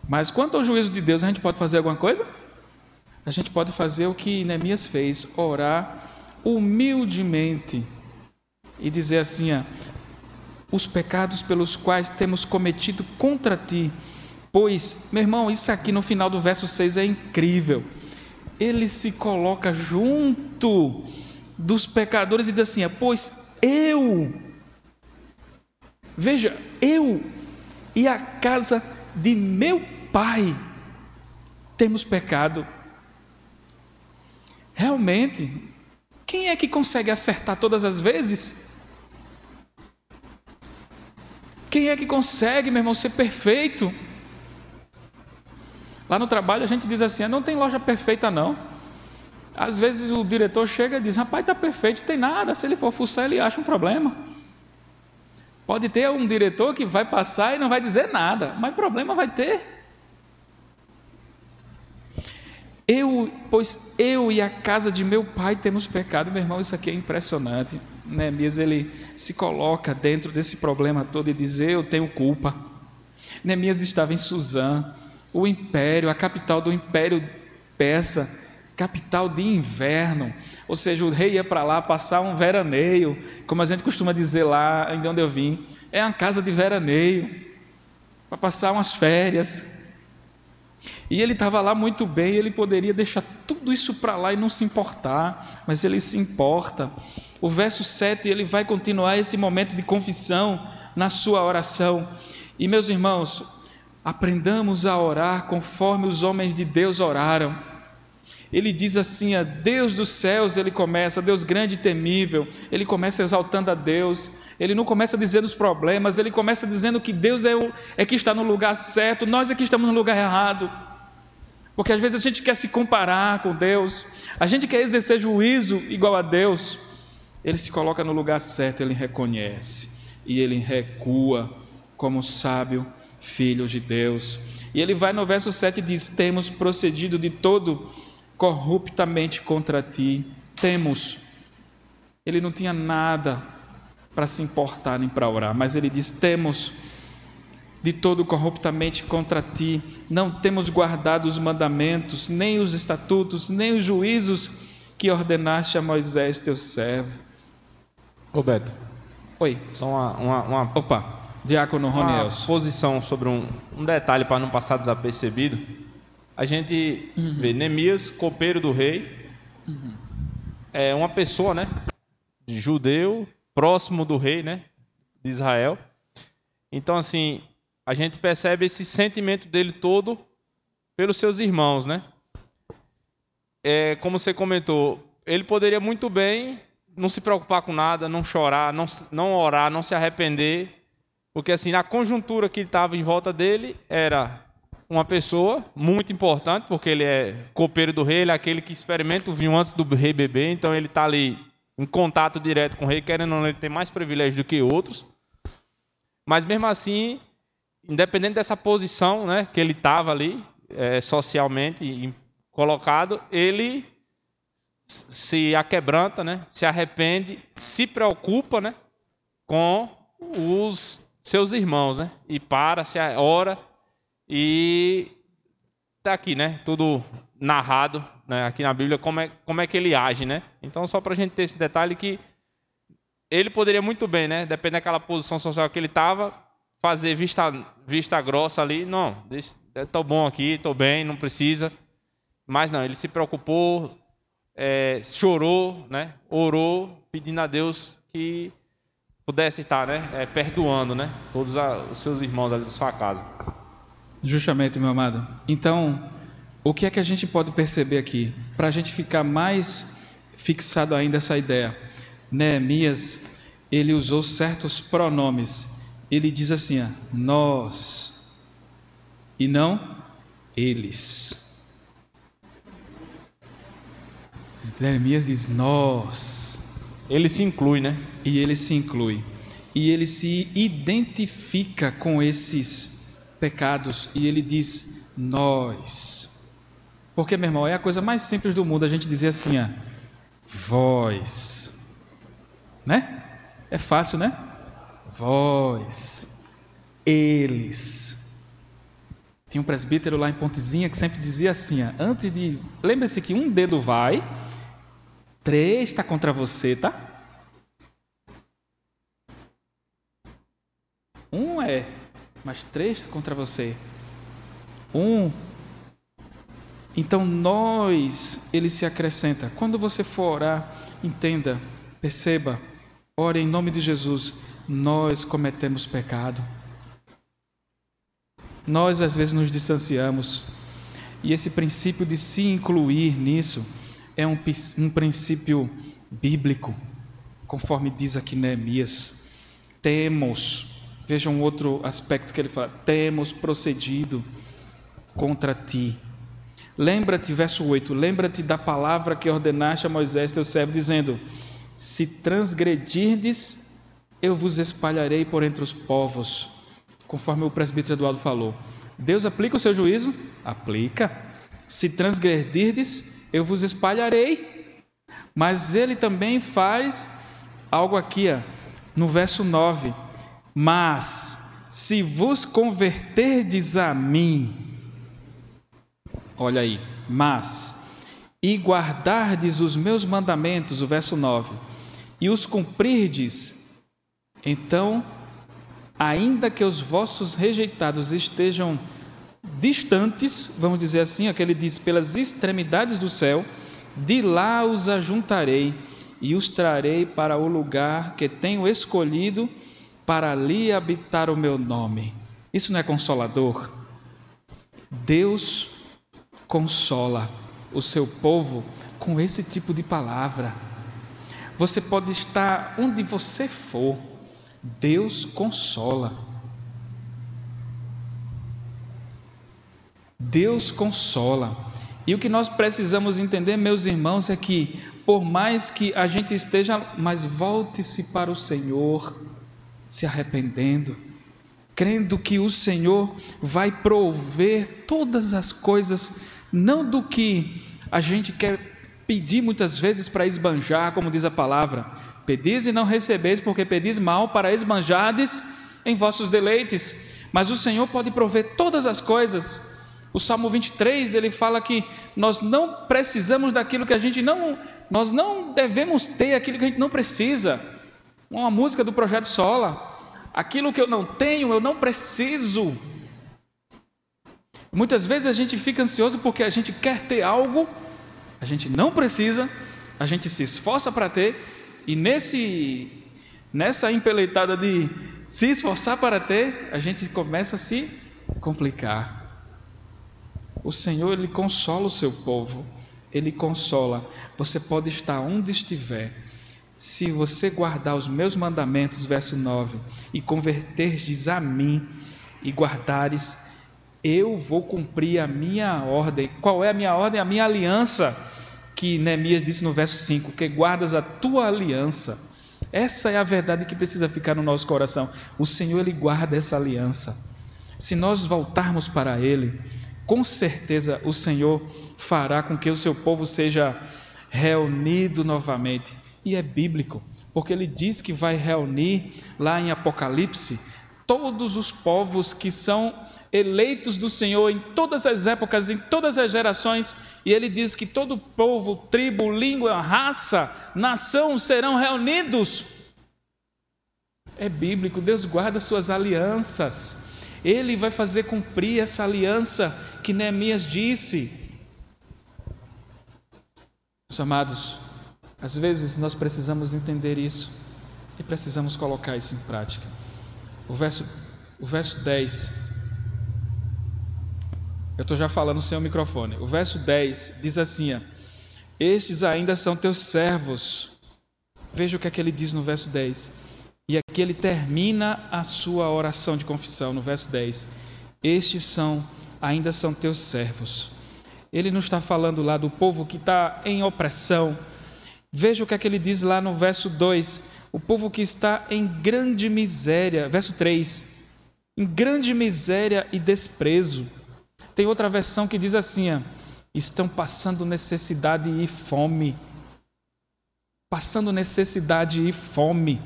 Mas quanto ao juízo de Deus, a gente pode fazer alguma coisa? A gente pode fazer o que Neemias fez, orar humildemente e dizer assim: os pecados pelos quais temos cometido contra ti. Pois, meu irmão, isso aqui no final do verso 6 é incrível. Ele se coloca junto dos pecadores e diz assim: Pois eu, veja, eu e a casa de meu pai temos pecado. Realmente, quem é que consegue acertar todas as vezes? Quem é que consegue, meu irmão, ser perfeito? Lá no trabalho a gente diz assim: não tem loja perfeita, não. Às vezes o diretor chega e diz: rapaz, está perfeito, não tem nada. Se ele for fuçar, ele acha um problema. Pode ter um diretor que vai passar e não vai dizer nada, mas problema vai ter. Eu, pois eu e a casa de meu pai temos pecado, meu irmão, isso aqui é impressionante. Neemias ele se coloca dentro desse problema todo e diz: Eu tenho culpa. Neemias estava em Suzã, o império, a capital do império persa, capital de inverno. Ou seja, o rei ia para lá passar um veraneio, como a gente costuma dizer lá, de onde eu vim. É uma casa de veraneio, para passar umas férias. E ele estava lá muito bem, ele poderia deixar tudo isso para lá e não se importar, mas ele se importa. O verso 7, ele vai continuar esse momento de confissão na sua oração. E meus irmãos, aprendamos a orar conforme os homens de Deus oraram. Ele diz assim: a Deus dos céus, ele começa, Deus grande e temível, ele começa exaltando a Deus, ele não começa dizendo os problemas, ele começa dizendo que Deus é, o, é que está no lugar certo, nós é que estamos no lugar errado. Porque às vezes a gente quer se comparar com Deus, a gente quer exercer juízo igual a Deus, ele se coloca no lugar certo, ele reconhece e ele recua como sábio filho de Deus. E ele vai no verso 7 e diz: Temos procedido de todo corruptamente contra ti. Temos. Ele não tinha nada para se importar nem para orar, mas ele diz: Temos de todo corruptamente contra ti, não temos guardado os mandamentos, nem os estatutos, nem os juízos que ordenaste a Moisés, teu servo. Roberto. Oi. Só uma. uma, uma Opa, Diácono Roniels. Uma posição sobre um, um detalhe para não passar desapercebido. A gente uhum. vê Neemias, copeiro do rei, uhum. é uma pessoa, né? Judeu, próximo do rei, né? De Israel. Então, assim, a gente percebe esse sentimento dele todo pelos seus irmãos, né? É, como você comentou, ele poderia muito bem não se preocupar com nada, não chorar, não, não orar, não se arrepender, porque assim, na conjuntura que estava em volta dele, era uma pessoa muito importante, porque ele é copeiro do rei, ele é aquele que experimenta o vinho antes do rei beber, então ele está ali em contato direto com o rei, querendo ou não, ele tem mais privilégio do que outros. Mas mesmo assim, independente dessa posição né, que ele estava ali, é, socialmente colocado, ele se aquebranta, né, se arrepende, se preocupa né, com os seus irmãos, né, e para, se ora, e está aqui, né, tudo narrado né, aqui na Bíblia, como é, como é que ele age. Né? Então, só para a gente ter esse detalhe que ele poderia muito bem, né, dependendo daquela posição social que ele estava, fazer vista, vista grossa ali. Não, estou bom aqui, estou bem, não precisa. Mas não, ele se preocupou, é, chorou, né? orou, pedindo a Deus que pudesse estar né? É, perdoando né? todos a, os seus irmãos ali da sua casa. Justamente, meu amado. Então, o que é que a gente pode perceber aqui? Para a gente ficar mais fixado ainda essa ideia. Neemias, ele usou certos pronomes ele diz assim: ó, nós, e não eles. Jeremias diz nós. Ele se inclui, né? E ele se inclui. E ele se identifica com esses pecados. E ele diz nós. Porque, meu irmão, é a coisa mais simples do mundo a gente dizer assim, ó, vós. Né? É fácil, né? vós, eles. Tinha um presbítero lá em Pontezinha que sempre dizia assim: antes de. Lembre-se que um dedo vai, três está contra você, tá? Um é, mas três está contra você. Um. Então nós, ele se acrescenta. Quando você for orar, entenda, perceba, ore em nome de Jesus nós cometemos pecado. Nós às vezes nos distanciamos. E esse princípio de se incluir nisso é um, um princípio bíblico, conforme diz aqui Neemias. Temos, veja um outro aspecto que ele fala: temos procedido contra ti. Lembra-te, verso 8: lembra-te da palavra que ordenaste a Moisés, teu servo, dizendo: Se transgredirdes eu vos espalharei por entre os povos, conforme o presbítero Eduardo falou. Deus aplica o seu juízo? Aplica. Se transgredirdes, eu vos espalharei. Mas ele também faz algo aqui, ó, no verso 9. Mas se vos converterdes a mim, olha aí, mas, e guardardes os meus mandamentos, o verso 9, e os cumprirdes, então, ainda que os vossos rejeitados estejam distantes, vamos dizer assim, aquele diz, pelas extremidades do céu, de lá os ajuntarei e os trarei para o lugar que tenho escolhido para ali habitar o meu nome. Isso não é consolador? Deus consola o seu povo com esse tipo de palavra. Você pode estar onde você for, Deus consola. Deus consola. E o que nós precisamos entender, meus irmãos, é que, por mais que a gente esteja, mas volte-se para o Senhor, se arrependendo. crendo que o Senhor vai prover todas as coisas, não do que a gente quer pedir muitas vezes para esbanjar, como diz a palavra. Pedis e não recebeis, porque pedis mal para esbanjardes em vossos deleites. Mas o Senhor pode prover todas as coisas. O Salmo 23, ele fala que nós não precisamos daquilo que a gente não, nós não devemos ter aquilo que a gente não precisa. Uma música do projeto Sola. Aquilo que eu não tenho, eu não preciso. Muitas vezes a gente fica ansioso porque a gente quer ter algo, a gente não precisa, a gente se esforça para ter, e nesse nessa empeleitada de se esforçar para ter, a gente começa a se complicar. O Senhor, Ele consola o seu povo, Ele consola. Você pode estar onde estiver, se você guardar os meus mandamentos, verso 9, e converteres a mim e guardares, eu vou cumprir a minha ordem. Qual é a minha ordem? A minha aliança, que Neemias disse no verso 5, que guardas a tua aliança. Essa é a verdade que precisa ficar no nosso coração. O Senhor, Ele guarda essa aliança. Se nós voltarmos para Ele, com certeza o Senhor fará com que o seu povo seja reunido novamente e é bíblico, porque ele diz que vai reunir lá em Apocalipse todos os povos que são eleitos do Senhor em todas as épocas, em todas as gerações, e ele diz que todo povo, tribo, língua, raça, nação serão reunidos. É bíblico, Deus guarda suas alianças. Ele vai fazer cumprir essa aliança que Neemias disse. Meus amados, às vezes nós precisamos entender isso e precisamos colocar isso em prática. O verso, o verso 10. Eu estou já falando sem o microfone. O verso 10 diz assim: Estes ainda são teus servos. Veja o que é que ele diz no verso 10. E aqui ele termina a sua oração de confissão, no verso 10. Estes são, ainda são teus servos. Ele não está falando lá do povo que está em opressão, Veja o que é que ele diz lá no verso 2: o povo que está em grande miséria, verso 3, em grande miséria e desprezo. Tem outra versão que diz assim: ó, estão passando necessidade e fome. Passando necessidade e fome.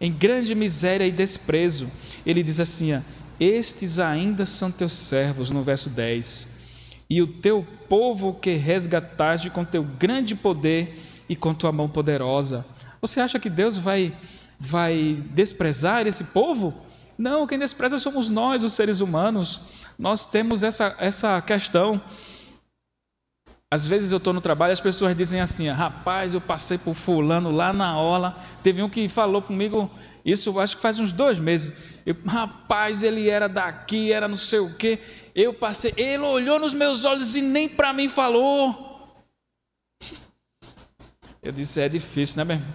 Em grande miséria e desprezo. Ele diz assim: ó, estes ainda são teus servos, no verso 10. E o teu povo que resgataste com teu grande poder e com tua mão poderosa. Você acha que Deus vai, vai desprezar esse povo? Não, quem despreza somos nós, os seres humanos. Nós temos essa, essa questão. Às vezes eu estou no trabalho e as pessoas dizem assim: rapaz, eu passei por Fulano lá na aula. Teve um que falou comigo, isso acho que faz uns dois meses. Eu, rapaz, ele era daqui, era não sei o quê. Eu passei, ele olhou nos meus olhos e nem para mim falou. Eu disse: É difícil, né, mesmo?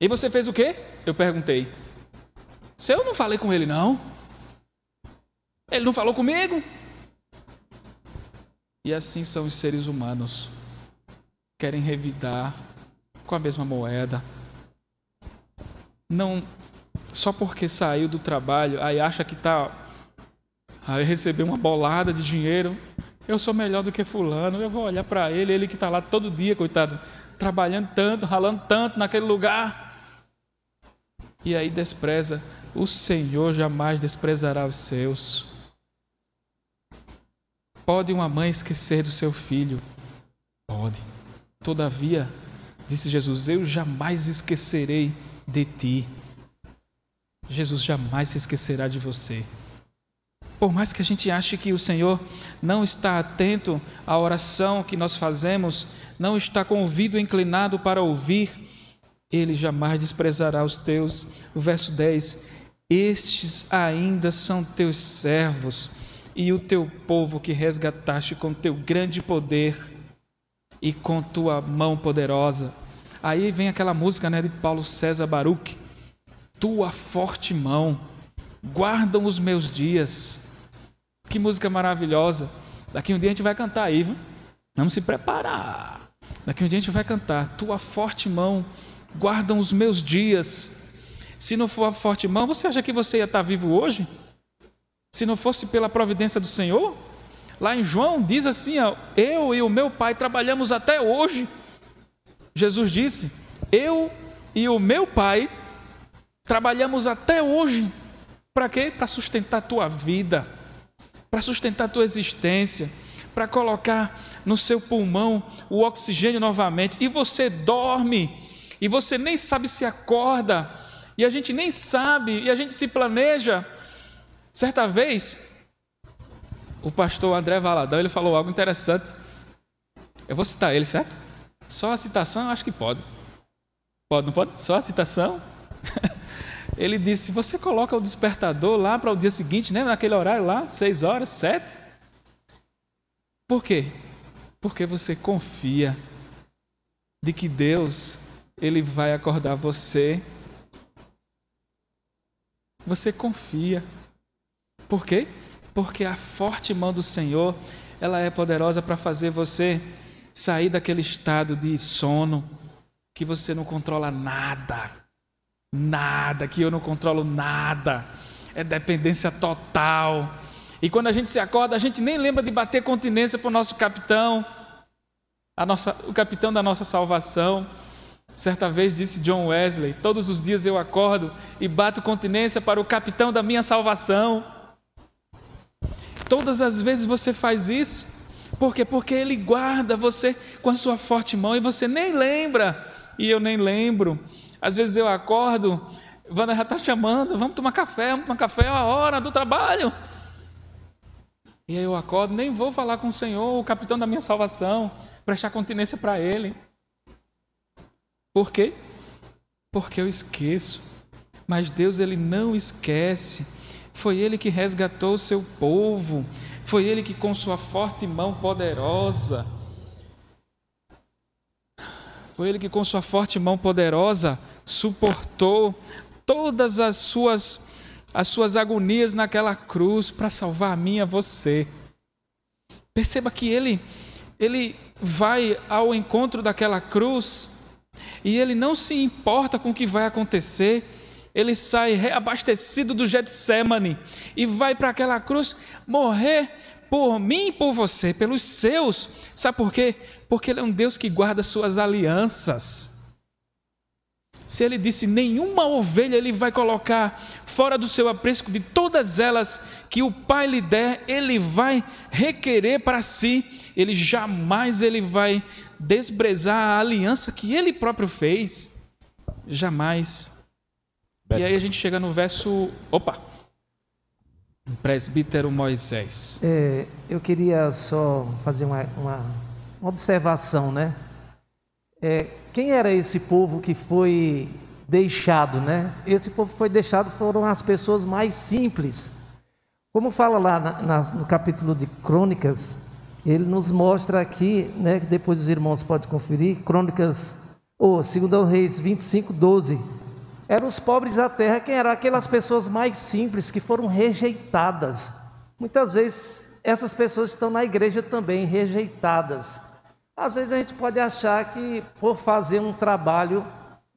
E você fez o quê? Eu perguntei. Se eu não falei com ele, não. Ele não falou comigo. E assim são os seres humanos. Querem revidar com a mesma moeda. Não só porque saiu do trabalho, aí acha que tá aí recebeu uma bolada de dinheiro, eu sou melhor do que fulano, eu vou olhar para ele, ele que está lá todo dia, coitado, trabalhando tanto, ralando tanto naquele lugar. E aí despreza, o Senhor jamais desprezará os seus. Pode uma mãe esquecer do seu filho? Pode. Todavia, disse Jesus, eu jamais esquecerei de ti. Jesus jamais se esquecerá de você. Por mais que a gente ache que o Senhor não está atento à oração que nós fazemos, não está com o ouvido inclinado para ouvir, Ele jamais desprezará os teus. O verso 10: Estes ainda são teus servos e o teu povo que resgataste com teu grande poder e com tua mão poderosa. Aí vem aquela música né, de Paulo César Baruch: Tua forte mão guardam os meus dias que música maravilhosa. Daqui um dia a gente vai cantar aí, viu? Vamos se preparar. Daqui um dia a gente vai cantar. Tua forte mão guardam os meus dias. Se não for a forte mão, você acha que você ia estar vivo hoje? Se não fosse pela providência do Senhor? Lá em João diz assim: ó, Eu e o meu pai trabalhamos até hoje. Jesus disse: Eu e o meu pai trabalhamos até hoje. Para quê? Para sustentar a tua vida, para sustentar a tua existência, para colocar no seu pulmão o oxigênio novamente. E você dorme, e você nem sabe se acorda e a gente nem sabe, e a gente se planeja. Certa vez, o pastor André Valadão, ele falou algo interessante. Eu vou citar ele, certo? Só a citação, acho que pode. Pode, não pode? Só a citação? *laughs* ele disse: você coloca o despertador lá para o dia seguinte, né? naquele horário lá, seis horas, sete. Por quê? Porque você confia de que Deus ele vai acordar você você confia. Por quê? Porque a forte mão do Senhor, ela é poderosa para fazer você sair daquele estado de sono que você não controla nada. Nada, que eu não controlo nada. É dependência total. E quando a gente se acorda, a gente nem lembra de bater continência para o nosso capitão, nossa, o capitão da nossa salvação. Certa vez disse John Wesley: Todos os dias eu acordo e bato continência para o capitão da minha salvação. Todas as vezes você faz isso. Por quê? Porque ele guarda você com a sua forte mão e você nem lembra. E eu nem lembro. Às vezes eu acordo, Wanda já está chamando, vamos tomar café, vamos tomar café, é a hora do trabalho. E aí eu acordo, nem vou falar com o Senhor, o capitão da minha salvação, prestar continência para ele. Por quê? Porque eu esqueço. Mas Deus ele não esquece. Foi ele que resgatou o seu povo. Foi ele que com sua forte mão poderosa foi ele que com sua forte mão poderosa suportou todas as suas as suas agonias naquela cruz para salvar a mim e a você. Perceba que ele ele vai ao encontro daquela cruz e ele não se importa com o que vai acontecer. Ele sai reabastecido do Getsemane e vai para aquela cruz morrer por mim e por você, pelos seus. Sabe por quê? Porque ele é um Deus que guarda suas alianças. Se ele disse nenhuma ovelha ele vai colocar fora do seu aprisco de todas elas que o Pai lhe der, ele vai requerer para si. Ele jamais ele vai desprezar a aliança que ele próprio fez. Jamais. E aí a gente chega no verso. Opa! Presbítero Moisés. É, eu queria só fazer uma, uma, uma observação, né? É, quem era esse povo que foi deixado, né? Esse povo que foi deixado foram as pessoas mais simples. Como fala lá na, na, no capítulo de Crônicas, ele nos mostra aqui, né, que depois os irmãos podem conferir, Crônicas, ou oh, 2 Reis 25, 12. Eram os pobres da terra, quem eram aquelas pessoas mais simples que foram rejeitadas. Muitas vezes essas pessoas estão na igreja também rejeitadas. Às vezes a gente pode achar que por fazer um trabalho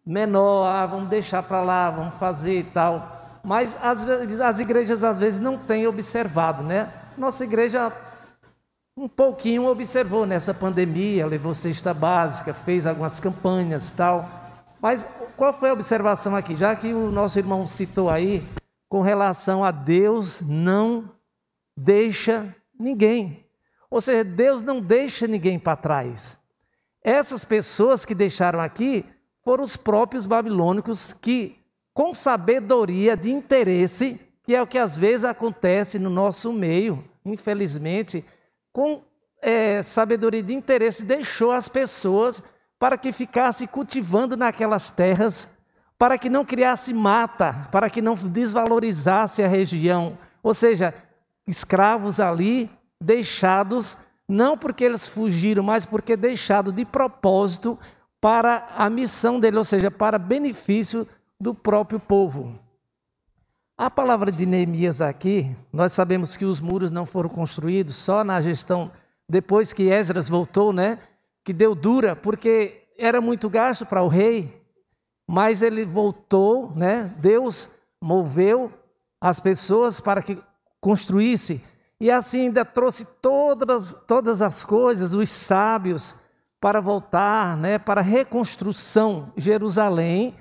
menor, ah, vamos deixar para lá, vamos fazer e tal. Mas as, as igrejas às vezes não têm observado, né? Nossa igreja um pouquinho observou nessa pandemia, levou cesta básica, fez algumas campanhas tal. Mas qual foi a observação aqui? Já que o nosso irmão citou aí, com relação a Deus não deixa ninguém. Ou seja, Deus não deixa ninguém para trás. Essas pessoas que deixaram aqui foram os próprios babilônicos que, com sabedoria de interesse, que é o que às vezes acontece no nosso meio, infelizmente, com é, sabedoria de interesse, deixou as pessoas para que ficassem cultivando naquelas terras, para que não criasse mata, para que não desvalorizasse a região. Ou seja, escravos ali, deixados, não porque eles fugiram, mas porque deixados de propósito para a missão dele, ou seja, para benefício do próprio povo. A palavra de Neemias aqui, nós sabemos que os muros não foram construídos só na gestão depois que Esdras voltou, né? Que deu dura, porque era muito gasto para o rei. mas ele voltou, né? Deus moveu as pessoas para que construísse e assim ainda trouxe todas, todas as coisas, os sábios, para voltar, né, para reconstrução. Jerusalém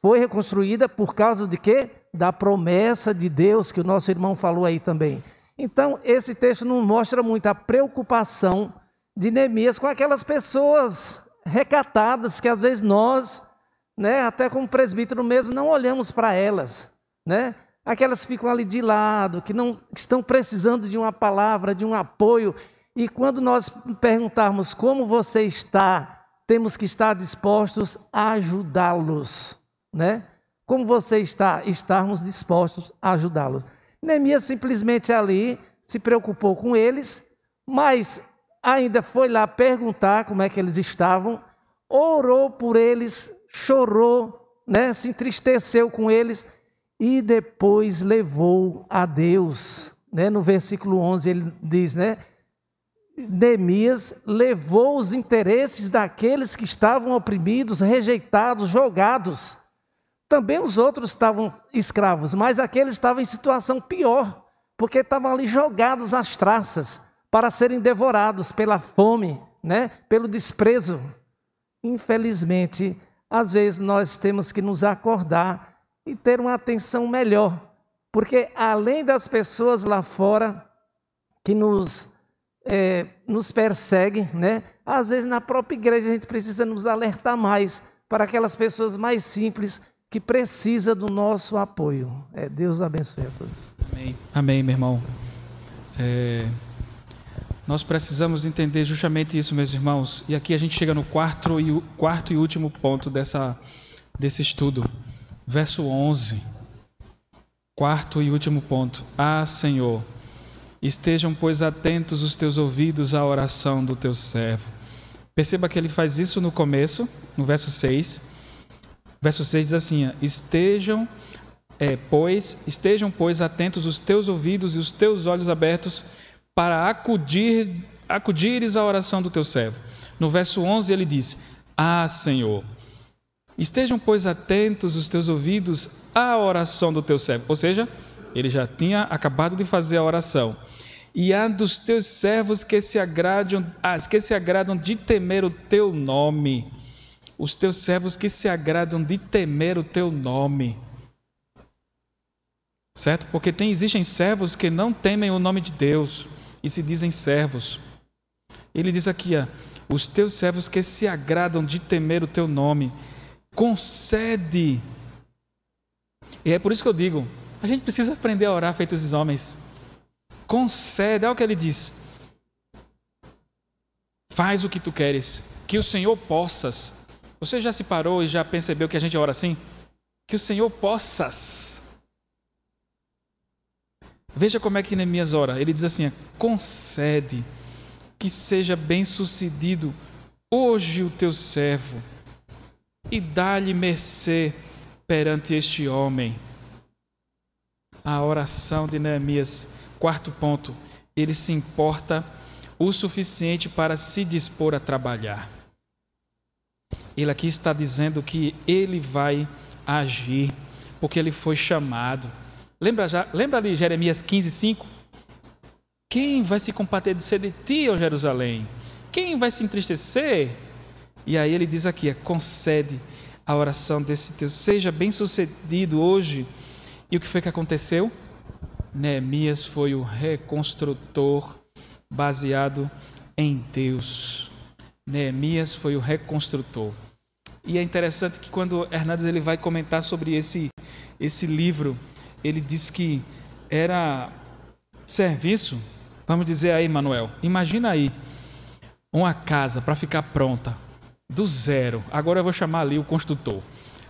foi reconstruída por causa de quê? Da promessa de Deus que o nosso irmão falou aí também. Então, esse texto nos mostra muito a preocupação de Neemias com aquelas pessoas recatadas que às vezes nós, né, até como presbítero mesmo, não olhamos para elas, né? Aquelas que ficam ali de lado, que não que estão precisando de uma palavra, de um apoio, e quando nós perguntarmos como você está, temos que estar dispostos a ajudá-los, né? Como você está? Estarmos dispostos a ajudá-los. Neemias simplesmente ali se preocupou com eles, mas ainda foi lá perguntar como é que eles estavam, orou por eles, chorou, né? Se entristeceu com eles e depois levou a Deus. Né? No versículo 11 ele diz, né? Neemias levou os interesses daqueles que estavam oprimidos, rejeitados, jogados. Também os outros estavam escravos, mas aqueles estavam em situação pior, porque estavam ali jogados às traças para serem devorados pela fome, né? pelo desprezo. Infelizmente, às vezes nós temos que nos acordar e ter uma atenção melhor. Porque além das pessoas lá fora que nos, é, nos perseguem, né? às vezes na própria igreja a gente precisa nos alertar mais para aquelas pessoas mais simples que precisam do nosso apoio. É, Deus abençoe a todos. Amém, Amém meu irmão. É, nós precisamos entender justamente isso, meus irmãos. E aqui a gente chega no quarto e, quarto e último ponto dessa, desse estudo. Verso 11, quarto e último ponto. Ah, Senhor, estejam, pois, atentos os teus ouvidos à oração do teu servo. Perceba que ele faz isso no começo, no verso 6. Verso 6 diz assim: Estejam, é, pois, estejam, pois, atentos os teus ouvidos e os teus olhos abertos para acudir, acudires à oração do teu servo. No verso 11 ele diz: Ah, Senhor, Estejam, pois, atentos os teus ouvidos à oração do teu servo. Ou seja, ele já tinha acabado de fazer a oração. E há dos teus servos que se agradam, que se agradam de temer o teu nome. Os teus servos que se agradam de temer o teu nome. Certo? Porque tem, existem servos que não temem o nome de Deus e se dizem servos. Ele diz aqui, ó, os teus servos que se agradam de temer o teu nome concede. E é por isso que eu digo: a gente precisa aprender a orar feito esses homens. Concede, é o que ele diz. Faz o que tu queres, que o Senhor possas. Você já se parou e já percebeu que a gente ora assim? Que o Senhor possas. Veja como é que Neemias ora. Ele diz assim: concede que seja bem sucedido hoje o teu servo e dá-lhe mercê perante este homem. A oração de Neemias, quarto ponto, ele se importa o suficiente para se dispor a trabalhar. Ele aqui está dizendo que ele vai agir, porque ele foi chamado. Lembra, já, lembra ali Jeremias 15, 5? Quem vai se compadecer de ti, ó Jerusalém? Quem vai se entristecer? E aí ele diz aqui: é, concede a oração desse teu, seja bem sucedido hoje. E o que foi que aconteceu? Neemias foi o reconstrutor baseado em Deus. Neemias foi o reconstrutor. E é interessante que quando Hernandes ele vai comentar sobre esse, esse livro, ele diz que era serviço, vamos dizer aí, Manuel, imagina aí, uma casa para ficar pronta, do zero. Agora eu vou chamar ali o construtor.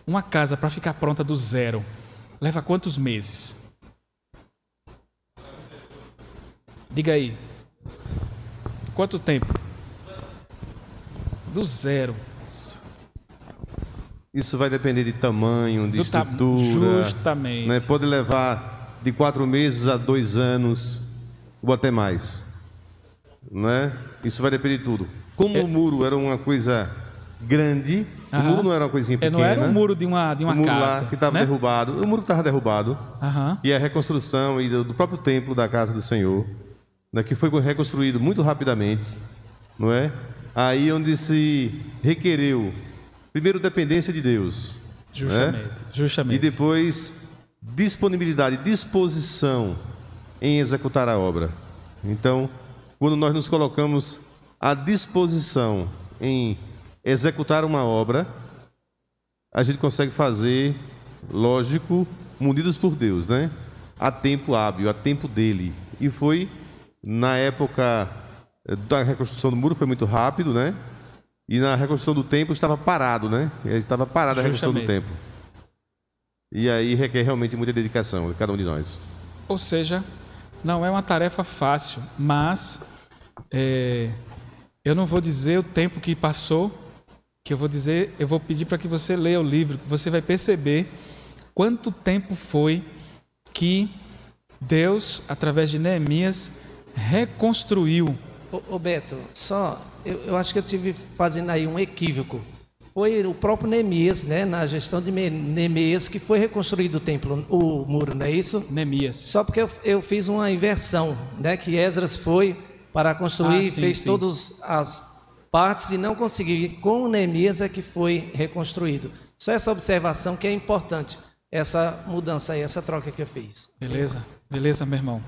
Uma casa para ficar pronta do zero leva quantos meses? Diga aí. Quanto tempo? Do zero. Isso vai depender de tamanho, de Do estrutura. Justamente. Né? Pode levar de quatro meses a dois anos, ou até mais. Né? Isso vai depender de tudo. Como É- o muro era uma coisa grande. Aham. O muro não era uma coisinha É, pequena. não era um muro de uma, de uma o muro casa. lá que estava né? derrubado. O muro estava derrubado. Aham. E a reconstrução e do, do próprio templo da casa do Senhor, né, que foi reconstruído muito rapidamente, não é? Aí onde se requereu, primeiro, dependência de Deus. Justamente. né? Justamente. E depois, disponibilidade, disposição em executar a obra. Então, quando nós nos colocamos à disposição em executar uma obra, a gente consegue fazer, lógico, munidos por Deus, né? A tempo hábil, a tempo dele. E foi na época eh, da reconstrução do muro, foi muito rápido, né? E na reconstrução do templo estava parado, né? Estava parada a reconstrução do templo. E aí requer realmente muita dedicação de cada um de nós. Ou seja, não é uma tarefa fácil, mas é, eu não vou dizer o tempo que passou, que eu vou dizer, eu vou pedir para que você leia o livro, você vai perceber quanto tempo foi que Deus, através de Neemias, reconstruiu. Ô, ô, Beto, só, eu, eu acho que eu tive fazendo aí um equívoco. Foi o próprio Neemias, né, na gestão de Neemias, que foi reconstruído o templo, o muro, não é isso? Neemias. Só porque eu, eu fiz uma inversão, né, que Esdras foi para construir, Ah, sim, fez sim. todas as partes e não conseguiu. Com Neemias é que foi reconstruído. Só essa observação que é importante, essa mudança aí, essa troca que eu fiz. Beleza, beleza, meu irmão.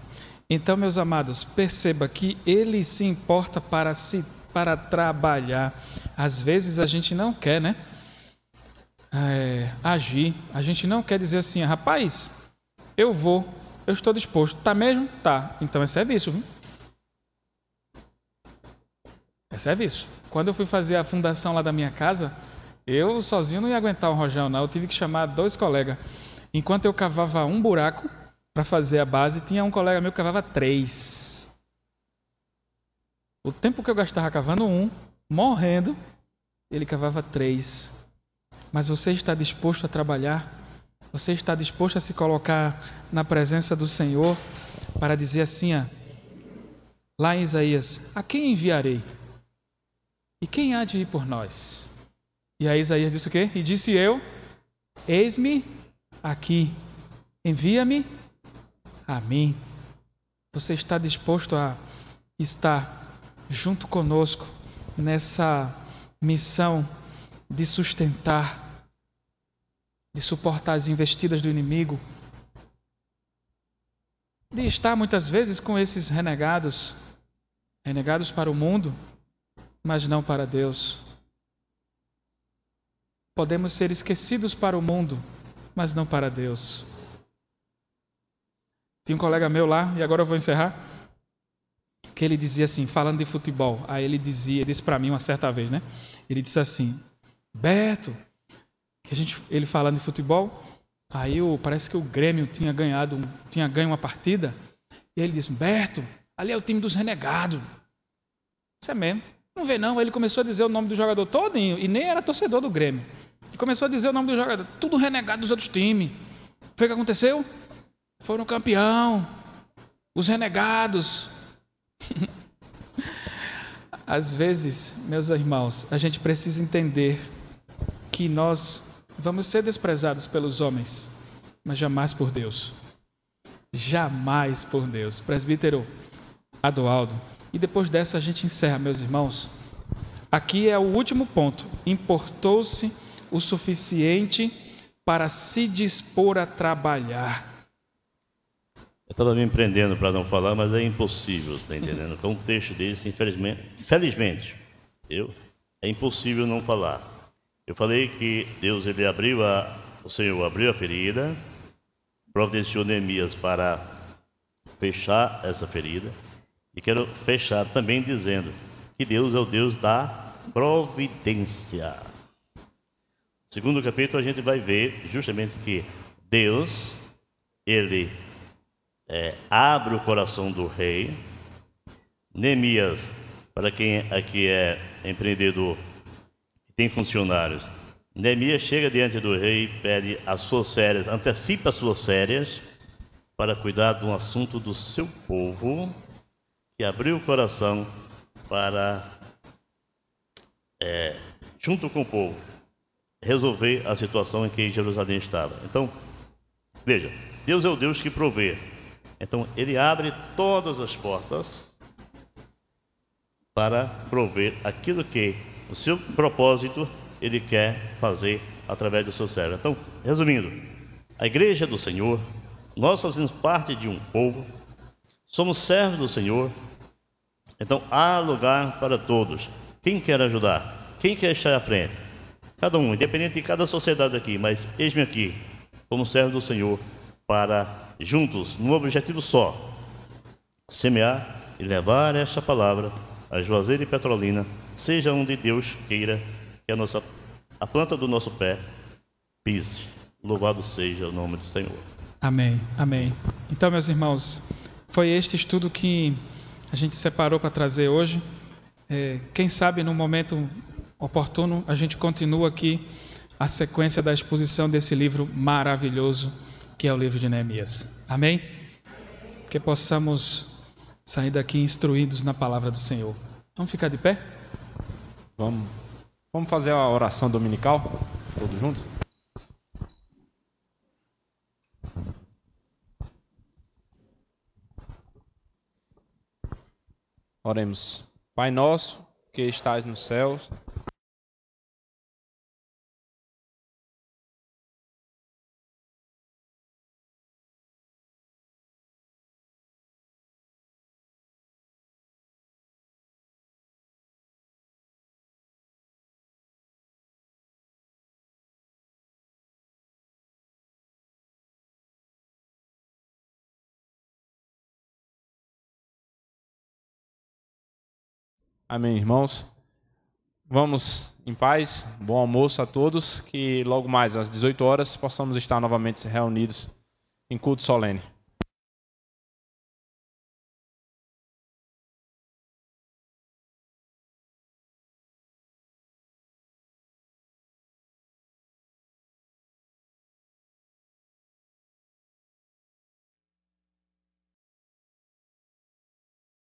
Então, meus amados, perceba que ele se importa para se para trabalhar. Às vezes a gente não quer, né? É, agir. A gente não quer dizer assim, rapaz, eu vou, eu estou disposto. Tá mesmo? Tá. Então é serviço, viu? É serviço. Quando eu fui fazer a fundação lá da minha casa, eu sozinho não ia aguentar o rojão, não. Eu tive que chamar dois colegas. Enquanto eu cavava um buraco para fazer a base, tinha um colega meu que cavava três. O tempo que eu gastava cavando um, morrendo, ele cavava três. Mas você está disposto a trabalhar? Você está disposto a se colocar na presença do Senhor para dizer assim, ó, lá em Isaías: A quem enviarei? E quem há de ir por nós? E aí Isaías disse o quê? E disse eu: Eis-me aqui, envia-me a mim. Você está disposto a estar junto conosco nessa missão de sustentar, de suportar as investidas do inimigo, de estar muitas vezes com esses renegados, renegados para o mundo, mas não para Deus. Podemos ser esquecidos para o mundo, mas não para Deus. Tinha um colega meu lá, e agora eu vou encerrar, que ele dizia assim, falando de futebol. Aí ele dizia, ele disse para mim uma certa vez, né? Ele disse assim: Beto, que a gente, ele falando de futebol, aí o, parece que o Grêmio tinha ganhado, tinha ganho uma partida, e ele disse: Beto, ali é o time dos renegados. Isso é mesmo. Não vê não. Aí ele começou a dizer o nome do jogador todinho, e nem era torcedor do Grêmio. E começou a dizer o nome do jogador, tudo renegado dos outros times. Foi o que aconteceu? Foram campeão. Os renegados. *laughs* Às vezes, meus irmãos, a gente precisa entender que nós vamos ser desprezados pelos homens, mas jamais por Deus. Jamais por Deus. Presbítero Adoaldo. E depois dessa a gente encerra, meus irmãos. Aqui é o último ponto. Importou-se o suficiente para se dispor a trabalhar. Estava me empreendendo para não falar, mas é impossível, está entendendo? Com um texto desse, infelizmente, felizmente, eu, é impossível não falar. Eu falei que Deus ele abriu a, o Senhor abriu a ferida, providenciou Neemias para fechar essa ferida, e quero fechar também dizendo que Deus é o Deus da providência. Segundo capítulo, a gente vai ver justamente que Deus, ele é, abre o coração do rei. Neemias, para quem aqui é empreendedor e tem funcionários, Neemias chega diante do rei e pede as suas férias, antecipa as suas férias para cuidar de um assunto do seu povo, que abriu o coração para é, junto com o povo, resolver a situação em que Jerusalém estava. Então, veja, Deus é o Deus que provê. Então, ele abre todas as portas para prover aquilo que o seu propósito ele quer fazer através do seu servo. Então, resumindo, a igreja do Senhor, nós fazemos parte de um povo, somos servos do Senhor, então há lugar para todos. Quem quer ajudar? Quem quer estar à frente? Cada um, independente de cada sociedade aqui, mas eis-me aqui, como servo do Senhor, para juntos, num objetivo só, semear e levar esta palavra a Juazeiro e Petrolina, seja onde Deus queira que a, nossa, a planta do nosso pé pise. Louvado seja o nome do Senhor. Amém, amém. Então, meus irmãos, foi este estudo que a gente separou para trazer hoje. É, quem sabe no momento oportuno a gente continua aqui a sequência da exposição desse livro maravilhoso que é o livro de Neemias. Amém? Que possamos sair daqui instruídos na palavra do Senhor. Vamos ficar de pé? Vamos, vamos fazer a oração dominical, todos juntos? Oremos. Pai nosso, que estás nos céus, Amém, irmãos. Vamos em paz. Bom almoço a todos. Que logo mais às 18 horas possamos estar novamente reunidos em culto solene.